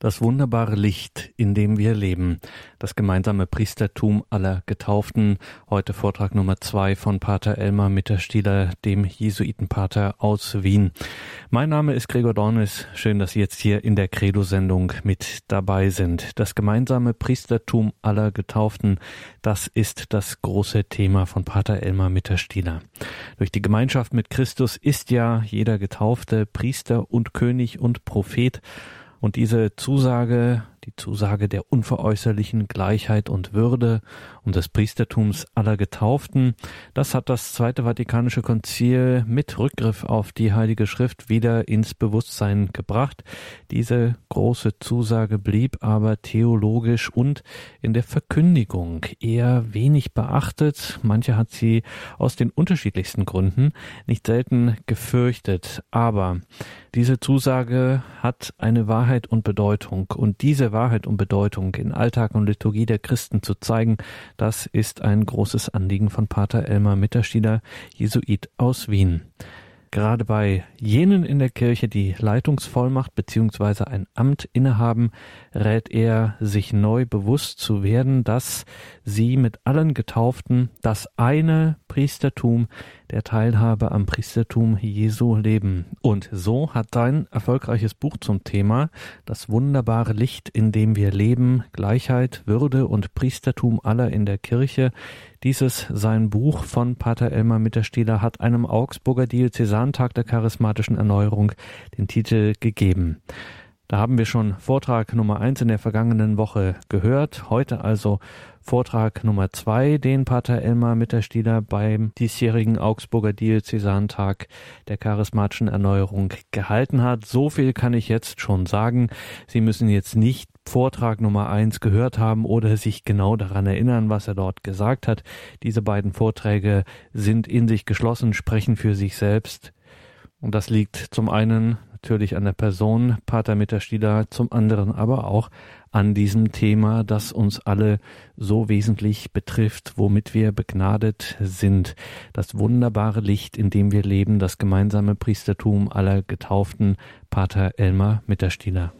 Das wunderbare Licht, in dem wir leben. Das gemeinsame Priestertum aller Getauften. Heute Vortrag Nummer zwei von Pater Elmar Mitterstieler, dem Jesuitenpater aus Wien. Mein Name ist Gregor Dornis. Schön, dass Sie jetzt hier in der Credo-Sendung mit dabei sind. Das gemeinsame Priestertum aller Getauften. Das ist das große Thema von Pater Elmar Mitterstieler. Durch die Gemeinschaft mit Christus ist ja jeder Getaufte Priester und König und Prophet. Und diese Zusage die Zusage der unveräußerlichen Gleichheit und Würde und des Priestertums aller Getauften. Das hat das Zweite Vatikanische Konzil mit Rückgriff auf die Heilige Schrift wieder ins Bewusstsein gebracht. Diese große Zusage blieb aber theologisch und in der Verkündigung eher wenig beachtet. Manche hat sie aus den unterschiedlichsten Gründen nicht selten gefürchtet. Aber diese Zusage hat eine Wahrheit und Bedeutung und diese Wahrheit und Bedeutung in Alltag und Liturgie der Christen zu zeigen, das ist ein großes Anliegen von Pater Elmar Mitterstieder, Jesuit aus Wien. Gerade bei jenen in der Kirche, die Leitungsvollmacht bzw. ein Amt innehaben, rät er, sich neu bewusst zu werden, dass sie mit allen Getauften das eine Priestertum der Teilhabe am Priestertum Jesu leben. Und so hat sein erfolgreiches Buch zum Thema Das wunderbare Licht, in dem wir leben, Gleichheit, Würde und Priestertum aller in der Kirche. Dieses sein Buch von Pater Elmar Mitterstieler hat einem Augsburger Diözesantag der charismatischen Erneuerung den Titel gegeben. Da haben wir schon Vortrag Nummer eins in der vergangenen Woche gehört. Heute also Vortrag Nummer zwei, den Pater Elmar Mitterstieler beim diesjährigen Augsburger Diözesantag der charismatischen Erneuerung gehalten hat. So viel kann ich jetzt schon sagen. Sie müssen jetzt nicht Vortrag Nummer eins gehört haben oder sich genau daran erinnern, was er dort gesagt hat. Diese beiden Vorträge sind in sich geschlossen, sprechen für sich selbst. Und das liegt zum einen natürlich an der Person Pater Mitterstieler, zum anderen aber auch an diesem Thema, das uns alle so wesentlich betrifft, womit wir begnadet sind. Das wunderbare Licht, in dem wir leben, das gemeinsame Priestertum aller Getauften, Pater Elmar Mitterstieler.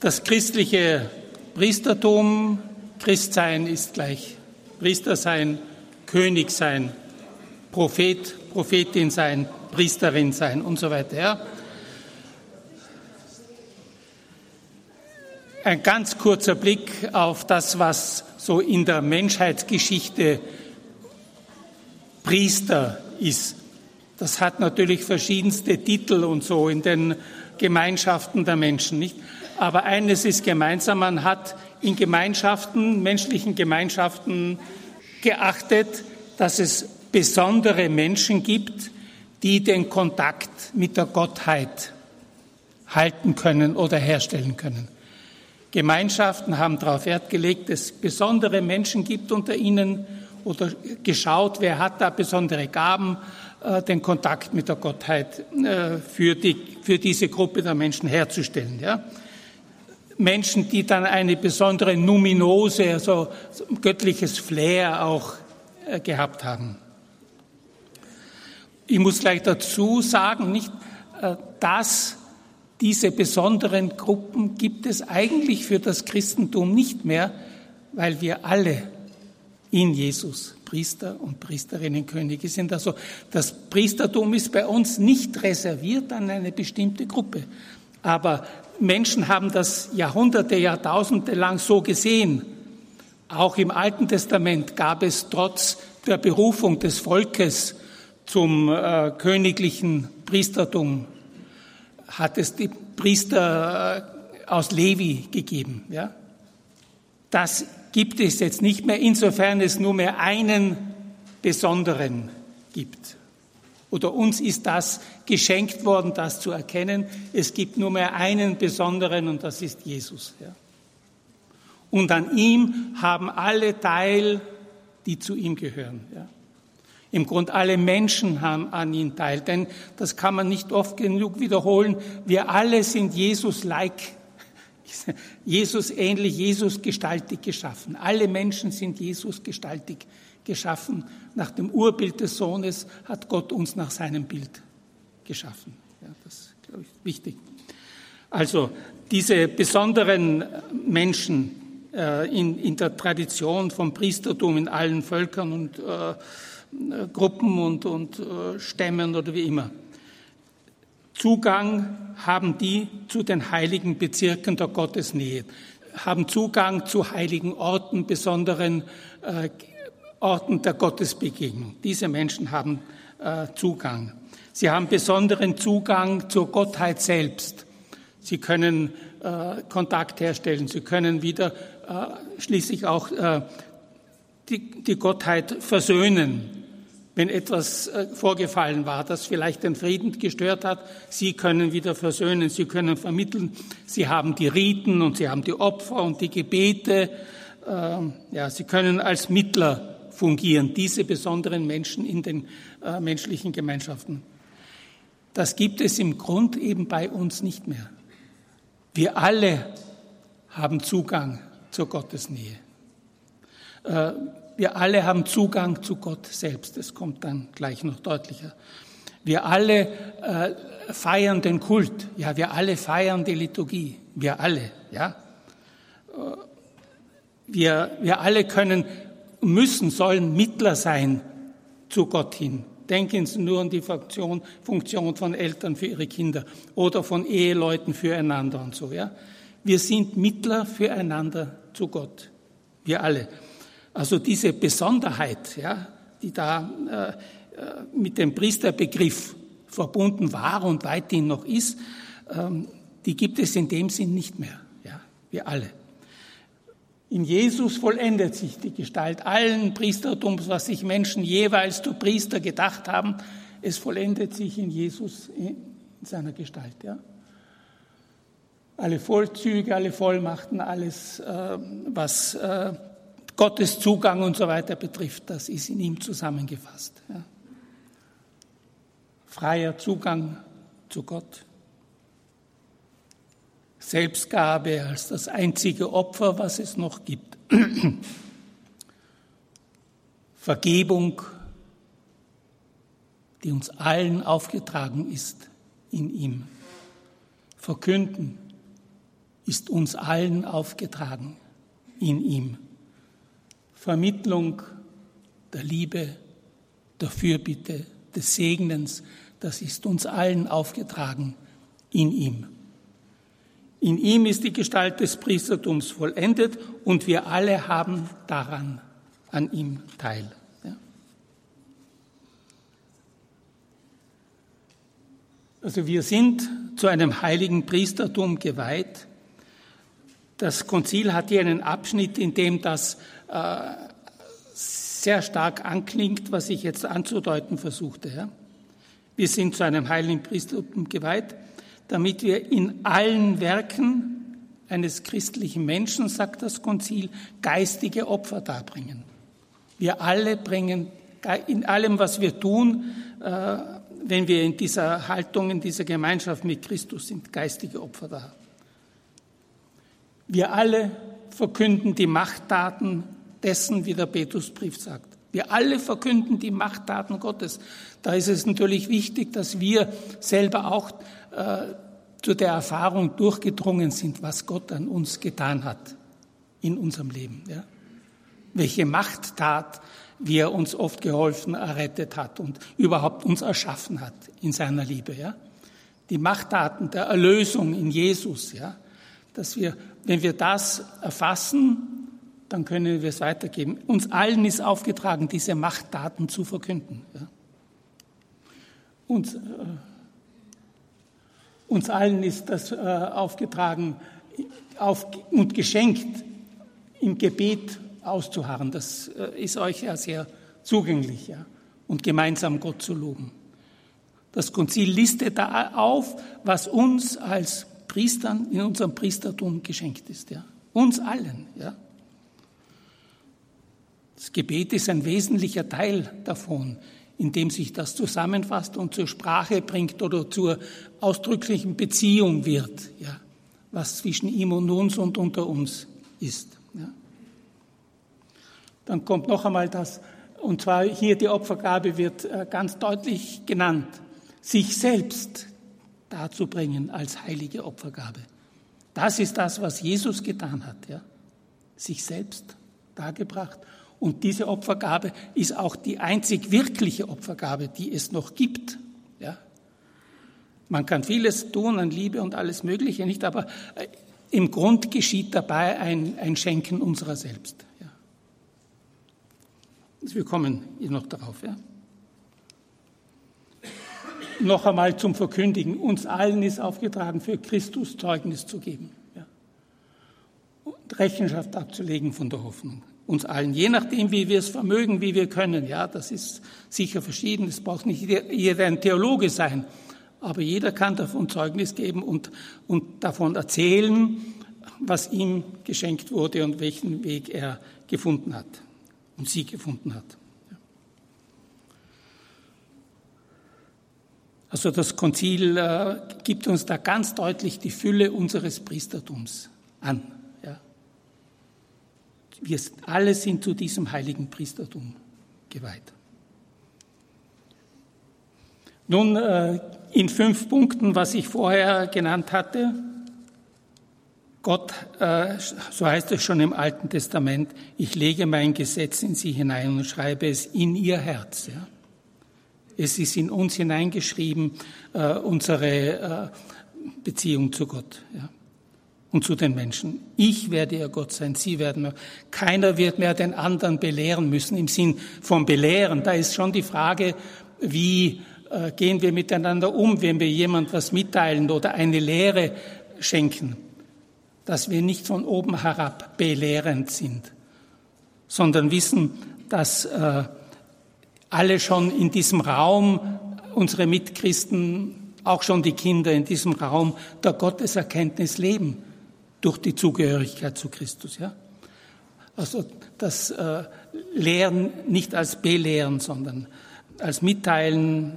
Das christliche Priestertum, Christsein ist gleich Priester sein, König sein, Prophet, Prophetin sein, Priesterin sein und so weiter. Ja. Ein ganz kurzer Blick auf das, was so in der Menschheitsgeschichte Priester ist. Das hat natürlich verschiedenste Titel und so in den Gemeinschaften der Menschen, nicht? Aber eines ist gemeinsam, man hat in Gemeinschaften, menschlichen Gemeinschaften geachtet, dass es besondere Menschen gibt, die den Kontakt mit der Gottheit halten können oder herstellen können. Gemeinschaften haben darauf Wert gelegt, dass es besondere Menschen gibt unter ihnen oder geschaut, wer hat da besondere Gaben, äh, den Kontakt mit der Gottheit äh, für, die, für diese Gruppe der Menschen herzustellen. Ja? Menschen, die dann eine besondere Numinose, also göttliches Flair auch äh, gehabt haben. Ich muss gleich dazu sagen, nicht, dass diese besonderen Gruppen gibt es eigentlich für das Christentum nicht mehr, weil wir alle in Jesus Priester und Priesterinnen Könige sind. Also das Priestertum ist bei uns nicht reserviert an eine bestimmte Gruppe. Aber Menschen haben das Jahrhunderte, Jahrtausende lang so gesehen. Auch im Alten Testament gab es trotz der Berufung des Volkes zum äh, königlichen Priestertum hat es die Priester äh, aus Levi gegeben. Ja? Das gibt es jetzt nicht mehr, insofern es nur mehr einen besonderen gibt. Oder uns ist das geschenkt worden, das zu erkennen. Es gibt nur mehr einen besonderen und das ist Jesus. Ja? Und an ihm haben alle Teil, die zu ihm gehören. Ja? Im Grund alle Menschen haben an ihn teil, denn das kann man nicht oft genug wiederholen. Wir alle sind Jesus-like, Jesus ähnlich, Jesus gestaltig geschaffen. Alle Menschen sind Jesus gestaltig geschaffen. Nach dem Urbild des Sohnes hat Gott uns nach seinem Bild geschaffen. Ja, das ist, glaube ich, wichtig. Also diese besonderen Menschen äh, in, in, der Tradition vom Priestertum in allen Völkern und äh, Gruppen und, und äh, Stämmen oder wie immer. Zugang haben die zu den heiligen Bezirken der Gottesnähe, haben Zugang zu heiligen Orten, besonderen äh, Orten der Gottesbegegnung. Diese Menschen haben äh, Zugang. Sie haben besonderen Zugang zur Gottheit selbst. Sie können äh, Kontakt herstellen. Sie können wieder äh, schließlich auch die, die Gottheit versöhnen wenn etwas äh, vorgefallen war, das vielleicht den Frieden gestört hat. Sie können wieder versöhnen, Sie können vermitteln. Sie haben die Riten und Sie haben die Opfer und die Gebete. Ähm, ja, Sie können als Mittler fungieren, diese besonderen Menschen in den äh, menschlichen Gemeinschaften. Das gibt es im Grund eben bei uns nicht mehr. Wir alle haben Zugang zur Gottesnähe. Wir alle haben Zugang zu Gott selbst. Das kommt dann gleich noch deutlicher. Wir alle äh, feiern den Kult. Ja, wir alle feiern die Liturgie. Wir alle, ja. Äh, wir, wir alle können, müssen, sollen Mittler sein zu Gott hin. Denken Sie nur an die Funktion, Funktion von Eltern für ihre Kinder oder von Eheleuten füreinander und so, ja. Wir sind Mittler füreinander zu Gott. Wir alle. Also diese Besonderheit, ja, die da äh, äh, mit dem Priesterbegriff verbunden war und weithin noch ist, ähm, die gibt es in dem Sinn nicht mehr. Ja, wir alle. In Jesus vollendet sich die Gestalt allen Priestertums, was sich Menschen jeweils zu Priester gedacht haben. Es vollendet sich in Jesus in seiner Gestalt. Ja. Alle Vollzüge, alle Vollmachten, alles, äh, was äh, Gottes Zugang und so weiter betrifft, das ist in ihm zusammengefasst. Ja. Freier Zugang zu Gott. Selbstgabe als das einzige Opfer, was es noch gibt. Vergebung, die uns allen aufgetragen ist in ihm. Verkünden ist uns allen aufgetragen in ihm. Vermittlung der Liebe, der Fürbitte, des Segnens, das ist uns allen aufgetragen in ihm. In ihm ist die Gestalt des Priestertums vollendet und wir alle haben daran, an ihm teil. Also wir sind zu einem heiligen Priestertum geweiht. Das Konzil hat hier einen Abschnitt, in dem das äh, sehr stark anklingt, was ich jetzt anzudeuten versuchte. Wir sind zu einem heiligen Priestertum geweiht, damit wir in allen Werken eines christlichen Menschen, sagt das Konzil, geistige Opfer darbringen. Wir alle bringen in allem, was wir tun, äh, wenn wir in dieser Haltung, in dieser Gemeinschaft mit Christus sind, geistige Opfer da. Wir alle verkünden die Machttaten dessen, wie der Petrusbrief sagt. Wir alle verkünden die Machttaten Gottes. Da ist es natürlich wichtig, dass wir selber auch äh, zu der Erfahrung durchgedrungen sind, was Gott an uns getan hat in unserem Leben. Ja? Welche Machttat, wie er uns oft geholfen, errettet hat und überhaupt uns erschaffen hat in seiner Liebe. Ja? Die Machttaten der Erlösung in Jesus, ja? dass wir, wenn wir das erfassen, dann können wir es weitergeben. Uns allen ist aufgetragen, diese Machtdaten zu verkünden. Uns, äh, uns allen ist das äh, aufgetragen auf, und geschenkt, im Gebet auszuharren. Das äh, ist euch ja sehr zugänglich ja, und gemeinsam Gott zu loben. Das Konzil listet da auf, was uns als Priestern in unserem Priestertum geschenkt ist. Ja. Uns allen. Ja. Das Gebet ist ein wesentlicher Teil davon, in dem sich das zusammenfasst und zur Sprache bringt oder zur ausdrücklichen Beziehung wird, ja, was zwischen ihm und uns und unter uns ist. Ja. Dann kommt noch einmal das, und zwar hier die Opfergabe wird äh, ganz deutlich genannt, sich selbst darzubringen als heilige Opfergabe. Das ist das, was Jesus getan hat, ja? sich selbst dargebracht. Und diese Opfergabe ist auch die einzig wirkliche Opfergabe, die es noch gibt. Ja? Man kann vieles tun an Liebe und alles Mögliche nicht, aber äh, im Grund geschieht dabei ein, ein Schenken unserer selbst. Ja? Wir kommen noch darauf. Ja? Noch einmal zum Verkündigen. Uns allen ist aufgetragen, für Christus Zeugnis zu geben. Ja. Und Rechenschaft abzulegen von der Hoffnung. Uns allen, je nachdem, wie wir es vermögen, wie wir können. Ja, das ist sicher verschieden. Es braucht nicht jeder ein Theologe sein. Aber jeder kann davon Zeugnis geben und, und davon erzählen, was ihm geschenkt wurde und welchen Weg er gefunden hat und sie gefunden hat. Also das Konzil äh, gibt uns da ganz deutlich die Fülle unseres Priestertums an. Ja. Wir alle sind zu diesem heiligen Priestertum geweiht. Nun äh, in fünf Punkten, was ich vorher genannt hatte. Gott, äh, so heißt es schon im Alten Testament, ich lege mein Gesetz in sie hinein und schreibe es in ihr Herz. Es ist in uns hineingeschrieben, äh, unsere äh, Beziehung zu Gott ja, und zu den Menschen. Ich werde ihr Gott sein, sie werden mir. Keiner wird mehr den anderen belehren müssen im Sinn von belehren. Da ist schon die Frage, wie äh, gehen wir miteinander um, wenn wir jemand was mitteilen oder eine Lehre schenken, dass wir nicht von oben herab belehrend sind, sondern wissen, dass äh, alle schon in diesem Raum, unsere Mitchristen, auch schon die Kinder in diesem Raum der Gotteserkenntnis leben durch die Zugehörigkeit zu Christus. Ja? Also das äh, Lehren nicht als Belehren, sondern als Mitteilen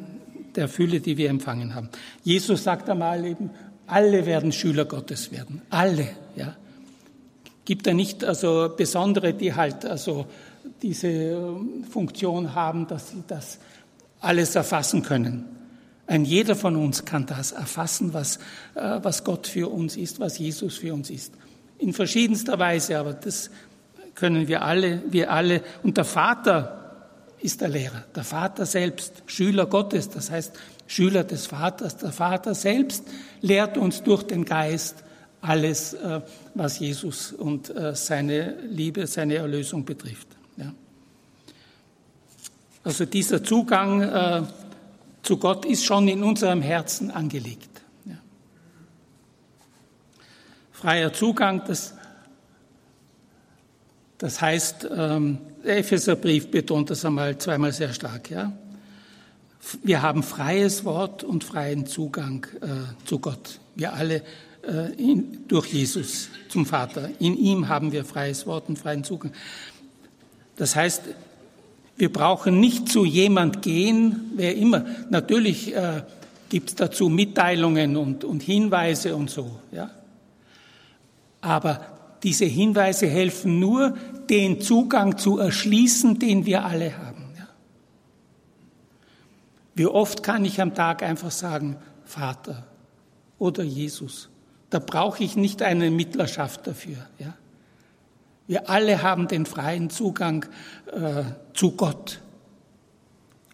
der Fülle, die wir empfangen haben. Jesus sagt einmal eben, alle werden Schüler Gottes werden. Alle, ja. Gibt er nicht also Besondere, die halt also diese ähm, Funktion haben, dass sie das alles erfassen können. Ein jeder von uns kann das erfassen, was, äh, was Gott für uns ist, was Jesus für uns ist. In verschiedenster Weise, aber das können wir alle, wir alle. Und der Vater ist der Lehrer, der Vater selbst, Schüler Gottes, das heißt Schüler des Vaters. Der Vater selbst lehrt uns durch den Geist alles, äh, was Jesus und äh, seine Liebe, seine Erlösung betrifft. Also dieser Zugang äh, zu Gott ist schon in unserem Herzen angelegt. Ja. Freier Zugang, das, das heißt, ähm, der Epheserbrief betont das einmal zweimal sehr stark. Ja. Wir haben freies Wort und freien Zugang äh, zu Gott. Wir alle äh, in, durch Jesus zum Vater. In ihm haben wir freies Wort und freien Zugang. Das heißt, wir brauchen nicht zu jemand gehen, wer immer. Natürlich äh, gibt es dazu Mitteilungen und, und Hinweise und so. Ja? Aber diese Hinweise helfen nur, den Zugang zu erschließen, den wir alle haben. Ja? Wie oft kann ich am Tag einfach sagen, Vater oder Jesus? Da brauche ich nicht eine Mittlerschaft dafür. Ja? Wir alle haben den freien Zugang äh, zu Gott,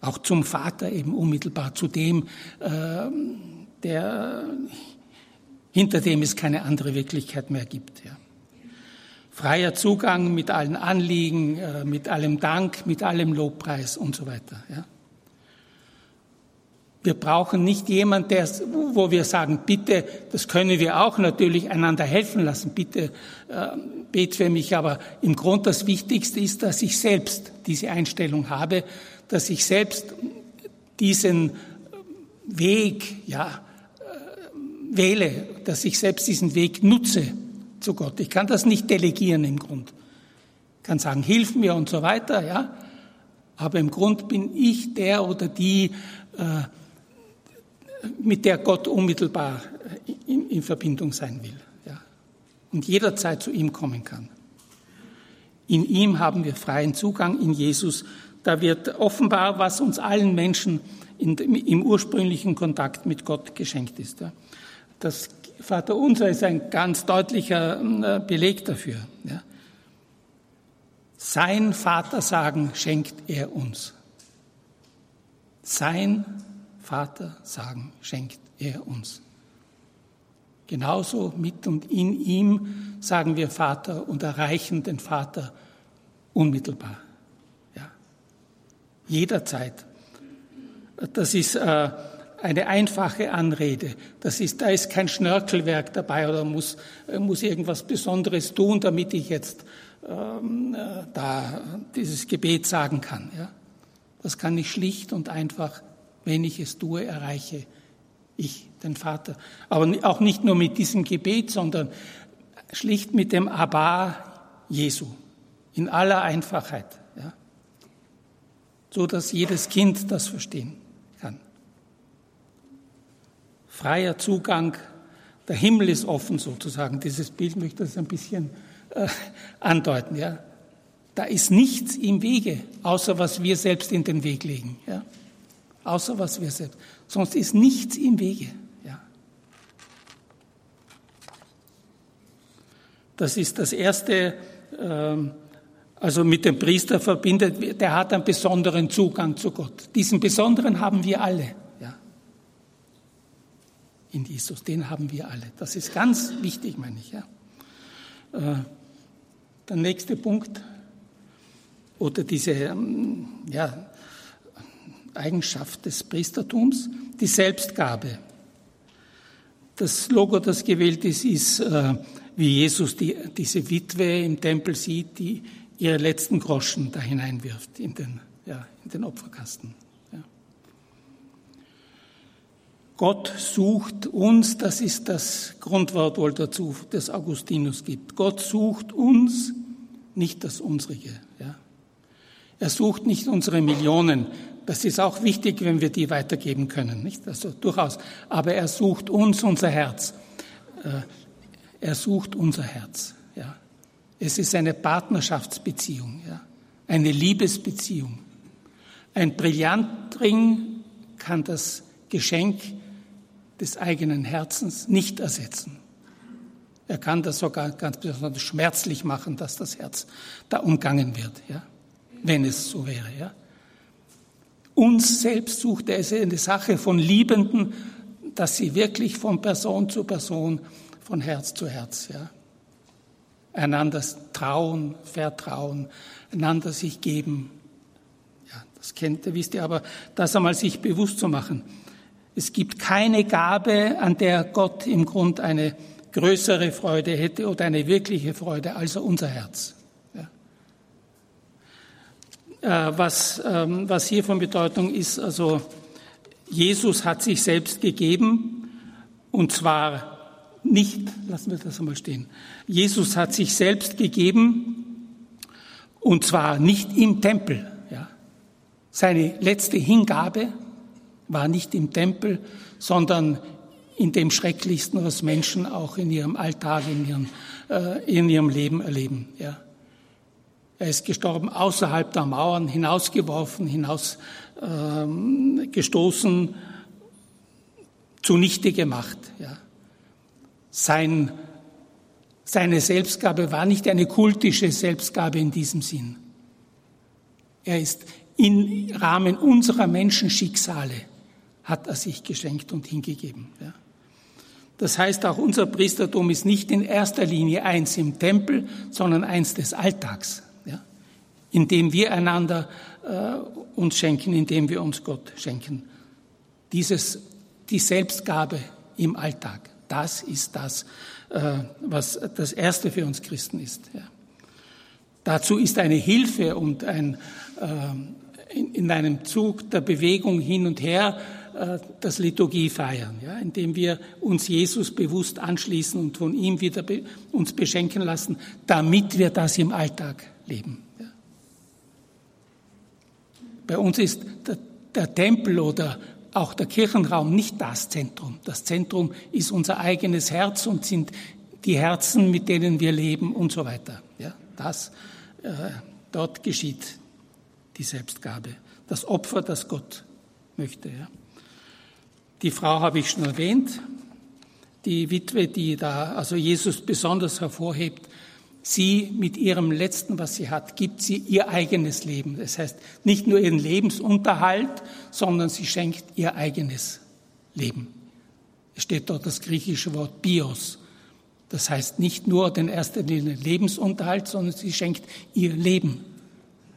auch zum Vater eben unmittelbar, zu dem, äh, der, hinter dem es keine andere Wirklichkeit mehr gibt. Ja. Freier Zugang mit allen Anliegen, äh, mit allem Dank, mit allem Lobpreis und so weiter. Ja. Wir brauchen nicht jemand, der, wo wir sagen, bitte, das können wir auch natürlich einander helfen lassen, bitte äh, bet für mich, aber im Grund das Wichtigste ist, dass ich selbst diese Einstellung habe, dass ich selbst diesen Weg, ja, äh, wähle, dass ich selbst diesen Weg nutze zu Gott. Ich kann das nicht delegieren im Grund. Ich kann sagen, hilf mir und so weiter, ja. Aber im Grund bin ich der oder die, äh, mit der Gott unmittelbar in, in Verbindung sein will ja, und jederzeit zu ihm kommen kann. In ihm haben wir freien Zugang, in Jesus. Da wird offenbar, was uns allen Menschen in, im ursprünglichen Kontakt mit Gott geschenkt ist. Ja. Das Vater Unser ist ein ganz deutlicher äh, Beleg dafür. Ja. Sein Vater sagen schenkt er uns. Sein Vater sagen schenkt er uns. Genauso mit und in ihm sagen wir Vater und erreichen den Vater unmittelbar. Ja. Jederzeit. Das ist äh, eine einfache Anrede. Das ist, da ist kein Schnörkelwerk dabei oder muss, äh, muss irgendwas Besonderes tun, damit ich jetzt ähm, äh, da dieses Gebet sagen kann. Ja? Das kann ich schlicht und einfach, wenn ich es tue, erreiche ich den Vater. Aber auch nicht nur mit diesem Gebet, sondern schlicht mit dem Abba Jesu in aller Einfachheit, ja? so dass jedes Kind das verstehen kann. Freier Zugang, der Himmel ist offen sozusagen. Dieses Bild möchte das ein bisschen äh, andeuten. Ja? Da ist nichts im Wege, außer was wir selbst in den Weg legen. Ja? Außer was wir selbst. Sonst ist nichts im Wege. Ja? Das ist das Erste, ähm, also mit dem Priester verbindet, der hat einen besonderen Zugang zu Gott. Diesen besonderen haben wir alle. Ja? In Jesus, den haben wir alle. Das ist ganz wichtig, meine ich. Ja? Äh, der nächste Punkt oder diese ähm, ja, Eigenschaft des Priestertums, die Selbstgabe. Das Logo, das gewählt ist, ist, äh, wie Jesus die, diese Witwe im Tempel sieht, die ihre letzten Groschen da hineinwirft in den, ja, in den Opferkasten. Ja. Gott sucht uns, das ist das Grundwort wohl dazu, das Augustinus gibt. Gott sucht uns, nicht das unsrige. Ja. Er sucht nicht unsere Millionen. Das ist auch wichtig, wenn wir die weitergeben können, nicht? Also durchaus. Aber er sucht uns, unser Herz. Äh, er sucht unser Herz. Ja. Es ist eine Partnerschaftsbeziehung, ja. eine Liebesbeziehung. Ein Brillantring kann das Geschenk des eigenen Herzens nicht ersetzen. Er kann das sogar ganz besonders schmerzlich machen, dass das Herz da umgangen wird. Ja wenn es so wäre. Ja? Uns selbst sucht er, es ist eine Sache von Liebenden, dass sie wirklich von Person zu Person, von Herz zu Herz, ja, einander trauen, vertrauen, einander sich geben. Ja, das kennt ihr, wisst ihr, aber das einmal sich bewusst zu machen. Es gibt keine Gabe, an der Gott im Grund eine größere Freude hätte oder eine wirkliche Freude als unser Herz. Äh, was, ähm, was hier von Bedeutung ist, also Jesus hat sich selbst gegeben und zwar nicht, lassen wir das einmal stehen, Jesus hat sich selbst gegeben und zwar nicht im Tempel. Ja. Seine letzte Hingabe war nicht im Tempel, sondern in dem Schrecklichsten, was Menschen auch in ihrem Alltag, in ihrem, äh, in ihrem Leben erleben. Ja. Er ist gestorben außerhalb der Mauern, hinausgeworfen, hinausgestoßen, ähm, zunichte gemacht. Ja. Sein, seine Selbstgabe war nicht eine kultische Selbstgabe in diesem Sinn. Er ist im Rahmen unserer Menschenschicksale hat er sich geschenkt und hingegeben. Ja. Das heißt, auch unser Priestertum ist nicht in erster Linie eins im Tempel, sondern eins des Alltags indem wir einander äh, uns schenken, indem wir uns Gott schenken. Dieses, die Selbstgabe im Alltag, das ist das, äh, was das Erste für uns Christen ist. Ja. Dazu ist eine Hilfe und ein, äh, in, in, einem Zug der Bewegung hin und her äh, das Liturgie feiern, ja, indem wir uns Jesus bewusst anschließen und von ihm wieder be uns beschenken lassen, damit wir das im Alltag leben. Bei uns ist der, der Tempel oder auch der Kirchenraum nicht das Zentrum. Das Zentrum ist unser eigenes Herz und sind die Herzen, mit denen wir leben und so weiter. Ja, das, äh, dort geschieht die Selbstgabe, das Opfer, das Gott möchte. Ja. Die Frau habe ich schon erwähnt, die Witwe, die da also Jesus besonders hervorhebt, sie mit ihrem Letzten, was sie hat, gibt sie ihr eigenes Leben. Das heißt, nicht nur ihren Lebensunterhalt, sondern sie schenkt ihr eigenes Leben. Es steht dort das griechische Wort Bios. Das heißt nicht nur den ersten Lebensunterhalt, sondern sie schenkt ihr Leben,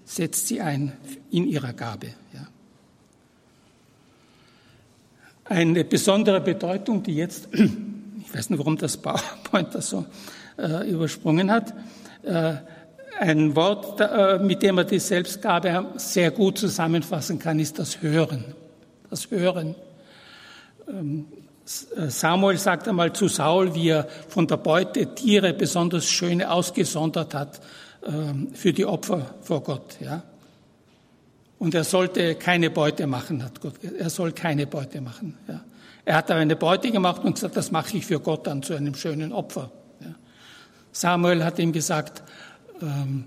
setzt sie ein in ihrer Gabe. Ja. Eine besondere Bedeutung, die jetzt, ich weiß nicht, warum das PowerPoint das so äh, übersprungen hat, äh, ein Wort, äh, mit dem man die Selbstgabe sehr gut zusammenfassen kann, ist das Hören. Das Hören. Ähm, Samuel sagt einmal zu Saul, wie er von der Beute Tiere besonders schöne ausgesondert hat ähm, für die Opfer vor Gott. Ja. Und er sollte keine Beute machen, hat Gott. Er soll keine Beute machen. Ja. Er hat aber eine Beute gemacht und gesagt, das mache ich für Gott dann zu einem schönen Opfer. Samuel hat ihm gesagt, ähm,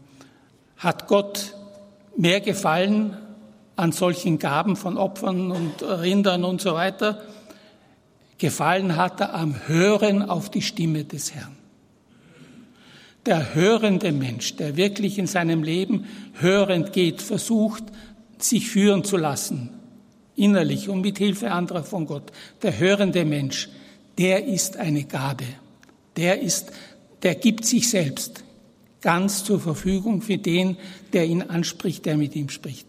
hat Gott mehr gefallen an solchen Gaben von Opfern und Rindern und so weiter, Gefallen hat er am Hören auf die Stimme des Herrn. Der hörende Mensch, der wirklich in seinem Leben hörend geht, versucht, sich führen zu lassen, innerlich und mit Hilfe anderer von Gott. Der hörende Mensch, der ist eine Gabe. Der ist, der gibt sich selbst ganz zur Verfügung für den, der ihn anspricht, der mit ihm spricht.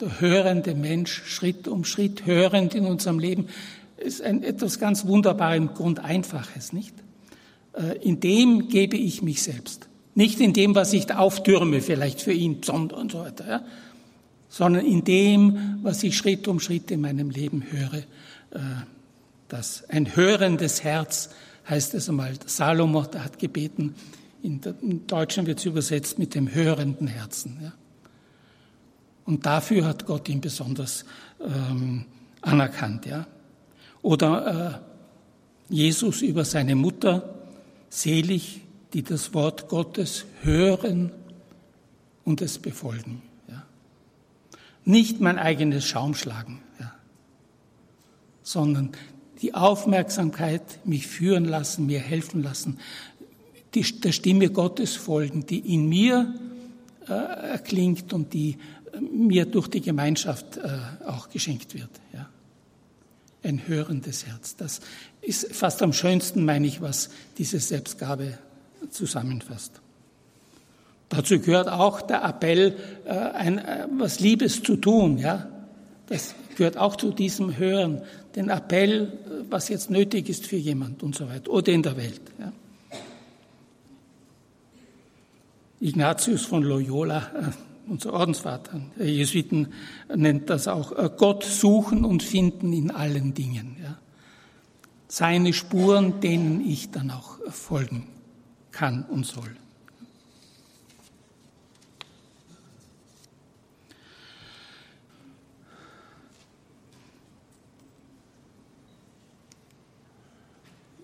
Der hörende Mensch, Schritt um Schritt hörend in unserem Leben, ist ein, etwas ganz wunderbar im Grund Einfaches, nicht? Äh, in dem gebe ich mich selbst. Nicht in dem, was ich auftürme, vielleicht für ihn, sondern und so weiter, ja? sondern in dem, was ich Schritt um Schritt in meinem Leben höre. Äh, das ein hörendes Herz heißt es einmal. Salomo der hat gebeten, in, Deutschen wird es übersetzt mit dem hörenden Herzen. Ja? Und dafür hat Gott ihn besonders ähm, anerkannt. Ja? Oder äh, Jesus über seine Mutter, selig, die das Wort Gottes hören und es befolgen. Ja. Nicht mein eigenes Schaumschlagen, ja, sondern die Aufmerksamkeit, mich führen lassen, mir helfen lassen, die, der Stimme Gottes folgen, die in mir äh, erklingt und die äh, mir durch die Gemeinschaft äh, auch geschenkt wird. Ja ein hörendes Herz. Das ist fast am schönsten, meine ich, was diese Selbstgabe zusammenfasst. Dazu gehört auch der Appell, äh, ein, äh, was Liebes zu tun. Ja? Das gehört auch zu diesem Hören, den Appell, äh, was jetzt nötig ist für jemand und so weiter, oder in der Welt. Ja? Ignatius von Loyola unser Ordensvater, der Jesuiten nennt das auch äh, Gott suchen und finden in allen Dingen. Ja. Seine Spuren, denen ich dann auch folgen kann und soll.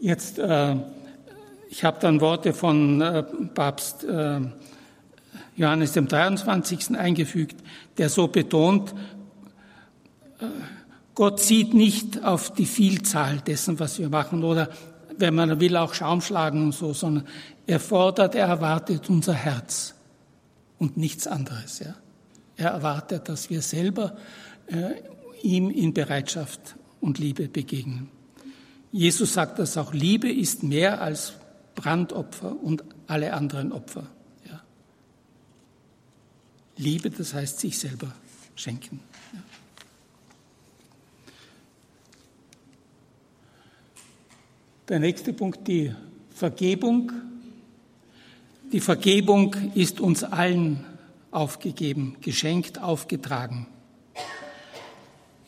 Jetzt, äh, ich habe dann Worte von äh, Papst äh, Johannes dem 23. eingefügt, der so betont, äh, Gott sieht nicht auf die Vielzahl dessen, was wir machen oder wenn man will auch Schaum schlagen und so, sondern er fordert, er erwartet unser Herz und nichts anderes. Ja. Er erwartet, dass wir selber äh, ihm in Bereitschaft und Liebe begegnen. Jesus sagt das auch, Liebe ist mehr als Brandopfer und alle anderen Opfer. Liebe, das heißt sich selber schenken. Der nächste Punkt, die Vergebung. Die Vergebung ist uns allen aufgegeben, geschenkt, aufgetragen.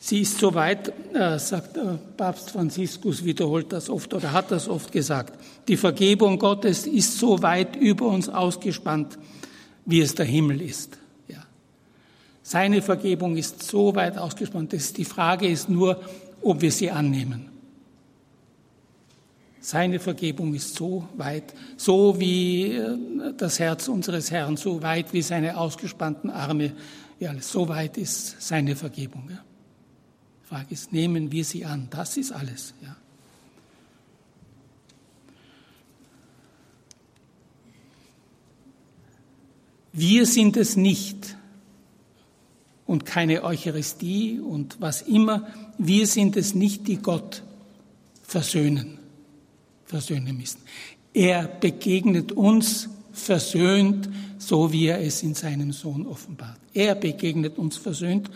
Sie ist so weit, äh, sagt äh, Papst Franziskus, wiederholt das oft oder hat das oft gesagt, die Vergebung Gottes ist so weit über uns ausgespannt, wie es der Himmel ist. Seine Vergebung ist so weit ausgespannt, dass die Frage ist nur, ob wir sie annehmen. Seine Vergebung ist so weit, so wie äh, das Herz unseres Herrn, so weit wie seine ausgespannten Arme, ja, so weit ist seine Vergebung. Ja. Frage ist, nehmen wir sie an? Das ist alles. Ja. Wir sind es nicht und keine Eucharistie und was immer. Wir sind es nicht, die Gott versöhnen, versöhnen müssen. Er begegnet uns versöhnt, so wie er es in seinem Sohn offenbart. Er begegnet uns versöhnt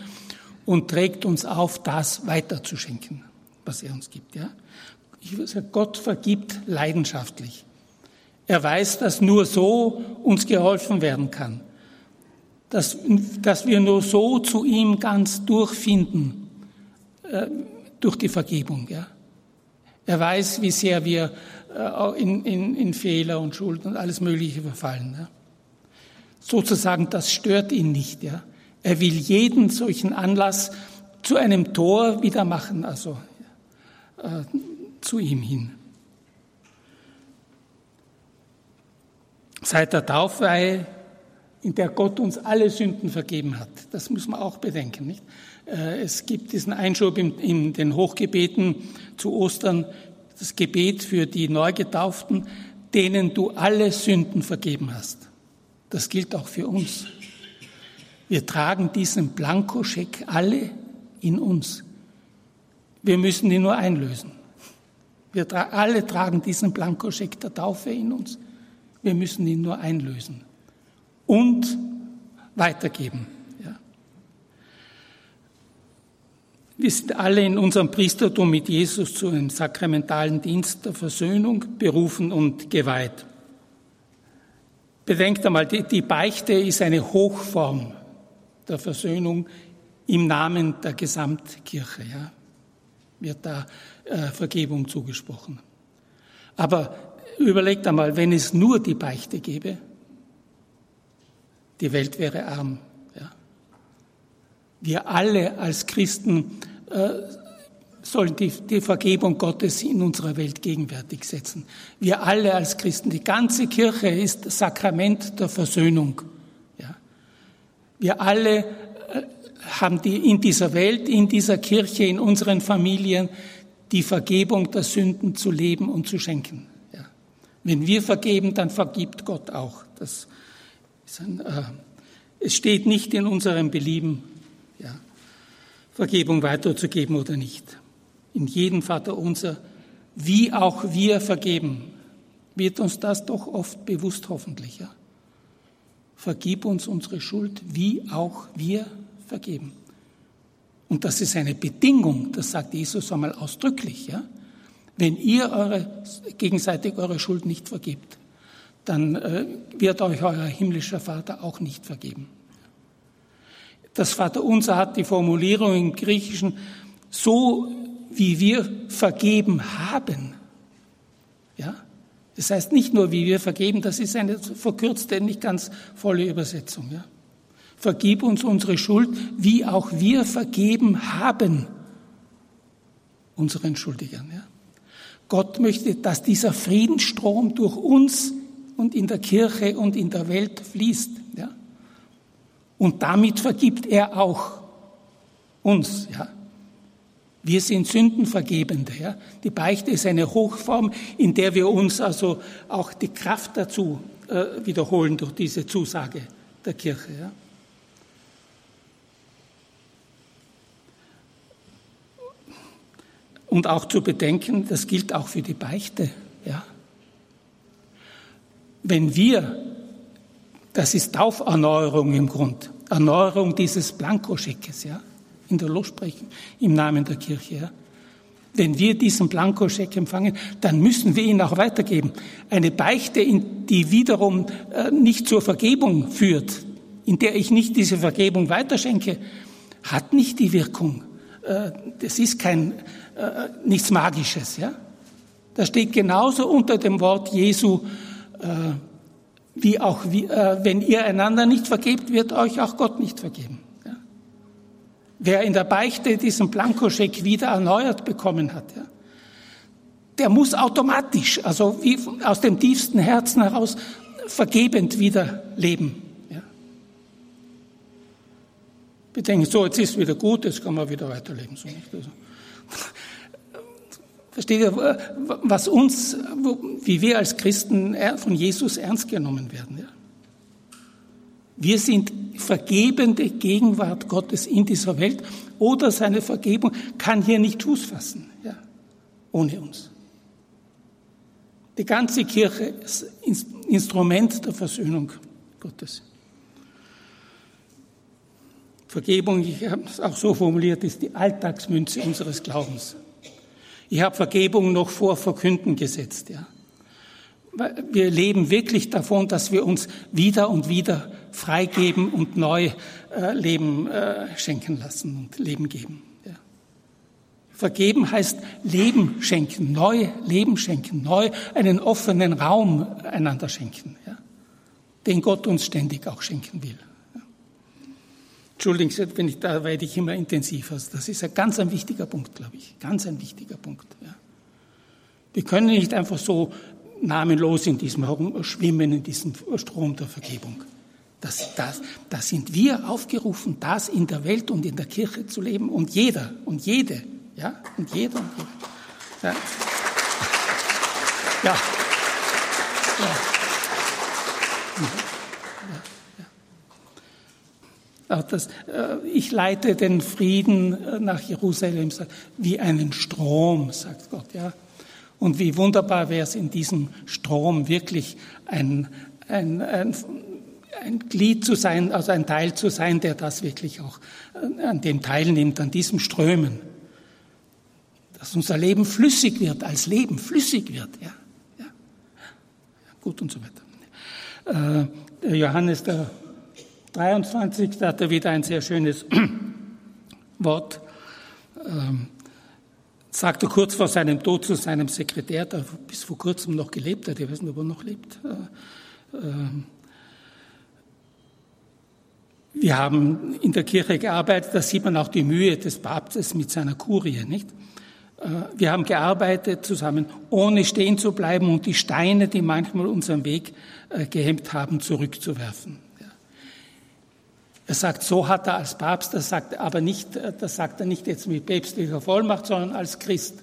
und trägt uns auf, das weiterzuschenken, was er uns gibt. Ja? Ich sagen, Gott vergibt leidenschaftlich. Er weiß, dass nur so uns geholfen werden kann, dass, dass wir nur so zu ihm ganz durchfinden, äh, durch die Vergebung. Ja? Er weiß, wie sehr wir äh, in, in, in Fehler und Schuld und alles Mögliche verfallen. Ja? Sozusagen, das stört ihn nicht. Ja? Er will jeden solchen Anlass zu einem Tor wieder machen, also äh, zu ihm hin. Seit der Taufweihe, in der Gott uns alle Sünden vergeben hat, das muss man auch bedenken. Nicht? Äh, es gibt diesen Einschub in, in den Hochgebeten zu Ostern, das Gebet für die Neugetauften, denen du alle Sünden vergeben hast. Das gilt auch für uns. Wir tragen diesen Blankoscheck alle in uns. Wir müssen ihn nur einlösen. Wir tra alle tragen diesen Blankoscheck der Taufe in uns. Wir müssen ihn nur einlösen und weitergeben. Ja. Wir sind alle in unserem Priestertum mit Jesus zu einem sakramentalen Dienst der Versöhnung berufen und geweiht. Bedenkt einmal, die, die Beichte ist eine Hochform der Versöhnung im Namen der Gesamtkirche. Ja, wird da äh, Vergebung zugesprochen. Aber überlegt einmal, wenn es nur die Beichte gäbe, die Welt wäre arm. Ja. Wir alle als Christen äh, sollen die, die Vergebung Gottes in unserer Welt gegenwärtig setzen. Wir alle als Christen, die ganze Kirche ist Sakrament der Versöhnung. Wir alle äh, haben die, in dieser Welt, in dieser Kirche, in unseren Familien die Vergebung der Sünden zu leben und zu schenken. Ja. Wenn wir vergeben, dann vergibt Gott auch. Das ist ein, äh, es steht nicht in unserem Belieben, ja, Vergebung weiterzugeben oder nicht in jedem Vater unser, wie auch wir vergeben, wird uns das doch oft bewusst hoffentlich. Ja? Vergib uns unsere Schuld, wie auch wir vergeben. Und das ist eine Bedingung, das sagt Jesus einmal ausdrücklich. Ja? Wenn ihr eure, gegenseitig eure Schuld nicht vergibt, dann äh, wird euch euer himmlischer Vater auch nicht vergeben. Das Vaterunser hat die Formulierung im Griechischen so wie wir vergeben haben. Ja? Das heißt nicht nur, wie wir vergeben, das ist eine verkürzte, nicht ganz volle Übersetzung. Ja? Vergib uns unsere Schuld, wie auch wir vergeben haben unseren Schuldigern. Ja? Gott möchte, dass dieser Friedensstrom durch uns und in der Kirche und in der Welt fließt. Ja? Und damit vergibt er auch uns. Ja? Wir sind Sündenvergebende. Ja? Die Beichte ist eine Hochform, in der wir uns also auch die Kraft dazu äh, wiederholen durch diese Zusage der Kirche. Ja? Und auch zu bedenken, das gilt auch für die Beichte. Ja? Wenn wir, das ist Tauferneuerung im Grund, Erneuerung dieses Blankoschickes, ja? In der Losprechung im Namen der Kirche. Ja? Wenn wir diesen Blankoscheck empfangen, dann müssen wir ihn auch weitergeben. Eine Beichte, die wiederum äh, nicht zur Vergebung führt, in der ich nicht diese Vergebung weiterschenke, hat nicht die Wirkung. Äh, das ist kein, äh, nichts Magisches. Ja? Das steht genauso unter dem Wort Jesu, wie auch, wenn ihr einander nicht vergebt, wird euch auch Gott nicht vergeben. Wer in der Beichte diesen Blankoscheck wieder erneuert bekommen hat, ja, der muss automatisch, also wie aus dem tiefsten Herzen heraus, vergebend wieder leben. Ja. Wir denken, so, jetzt ist wieder gut, jetzt kann man wieder weiterleben. So nicht? Also, versteht ihr, was uns, wie wir als Christen von Jesus ernst genommen werden? Ja? Wir sind vergebende Gegenwart Gottes in dieser Welt oder seine Vergebung kann hier nicht Fuß fassen, ja, ohne uns. Die ganze Kirche ist Instrument der Versöhnung Gottes. Vergebung, ich habe es auch so formuliert, ist die Alltagsmünze unseres Glaubens. Ich habe Vergebung noch vor Verkünden gesetzt. Ja. Wir leben wirklich davon, dass wir uns wieder und wieder freigeben und neu äh, Leben äh, schenken lassen und Leben geben. Vergeben heißt Leben schenken, neu Leben schenken, neu einen offenen Raum einander schenken, ja, den Gott uns ständig auch schenken will. Entschuldigen wenn ich da werde ich immer intensiver. Das ist ein ganz ein wichtiger Punkt, glaube ich. Ganz ein wichtiger Punkt. Ja. Wir können nicht einfach so namenlos in diesem schwimmen, in diesem Strom der Vergebung. Das, das, das sind wir aufgerufen, das in der Welt und in der Kirche zu leben und jeder und jede, ja, und jeder und jeder. Ja. ja. ja. Das, äh, ich leite den Frieden äh, nach Jerusalem wie einen Strom, sagt Gott. Ja? Und wie wunderbar wäre es in diesem Strom wirklich ein, ein, ein, ein Glied zu sein, also ein Teil zu sein, der das wirklich auch an dem teilnimmt, an diesem Strömen. Dass unser Leben flüssig wird, als Leben flüssig wird. Ja? Ja. Gut und so weiter. Äh, Johannes, der 23. hat er wieder ein sehr schönes Wort. Ähm, sagte kurz vor seinem Tod zu seinem Sekretär, der bis vor kurzem noch gelebt hat, ich weiß nicht, ob er noch lebt. Äh, äh, wir haben in der Kirche gearbeitet, da sieht man auch die Mühe des Papstes mit seiner Kurie, nicht? Äh, wir haben gearbeitet zusammen, ohne stehen zu bleiben und die Steine, die manchmal unseren Weg gehemmt haben, zurückzuwerfen. Er sagt, so hat er als Papst, das sagt er aber nicht, das sagt er nicht jetzt mit päpstlicher Vollmacht, sondern als Christ.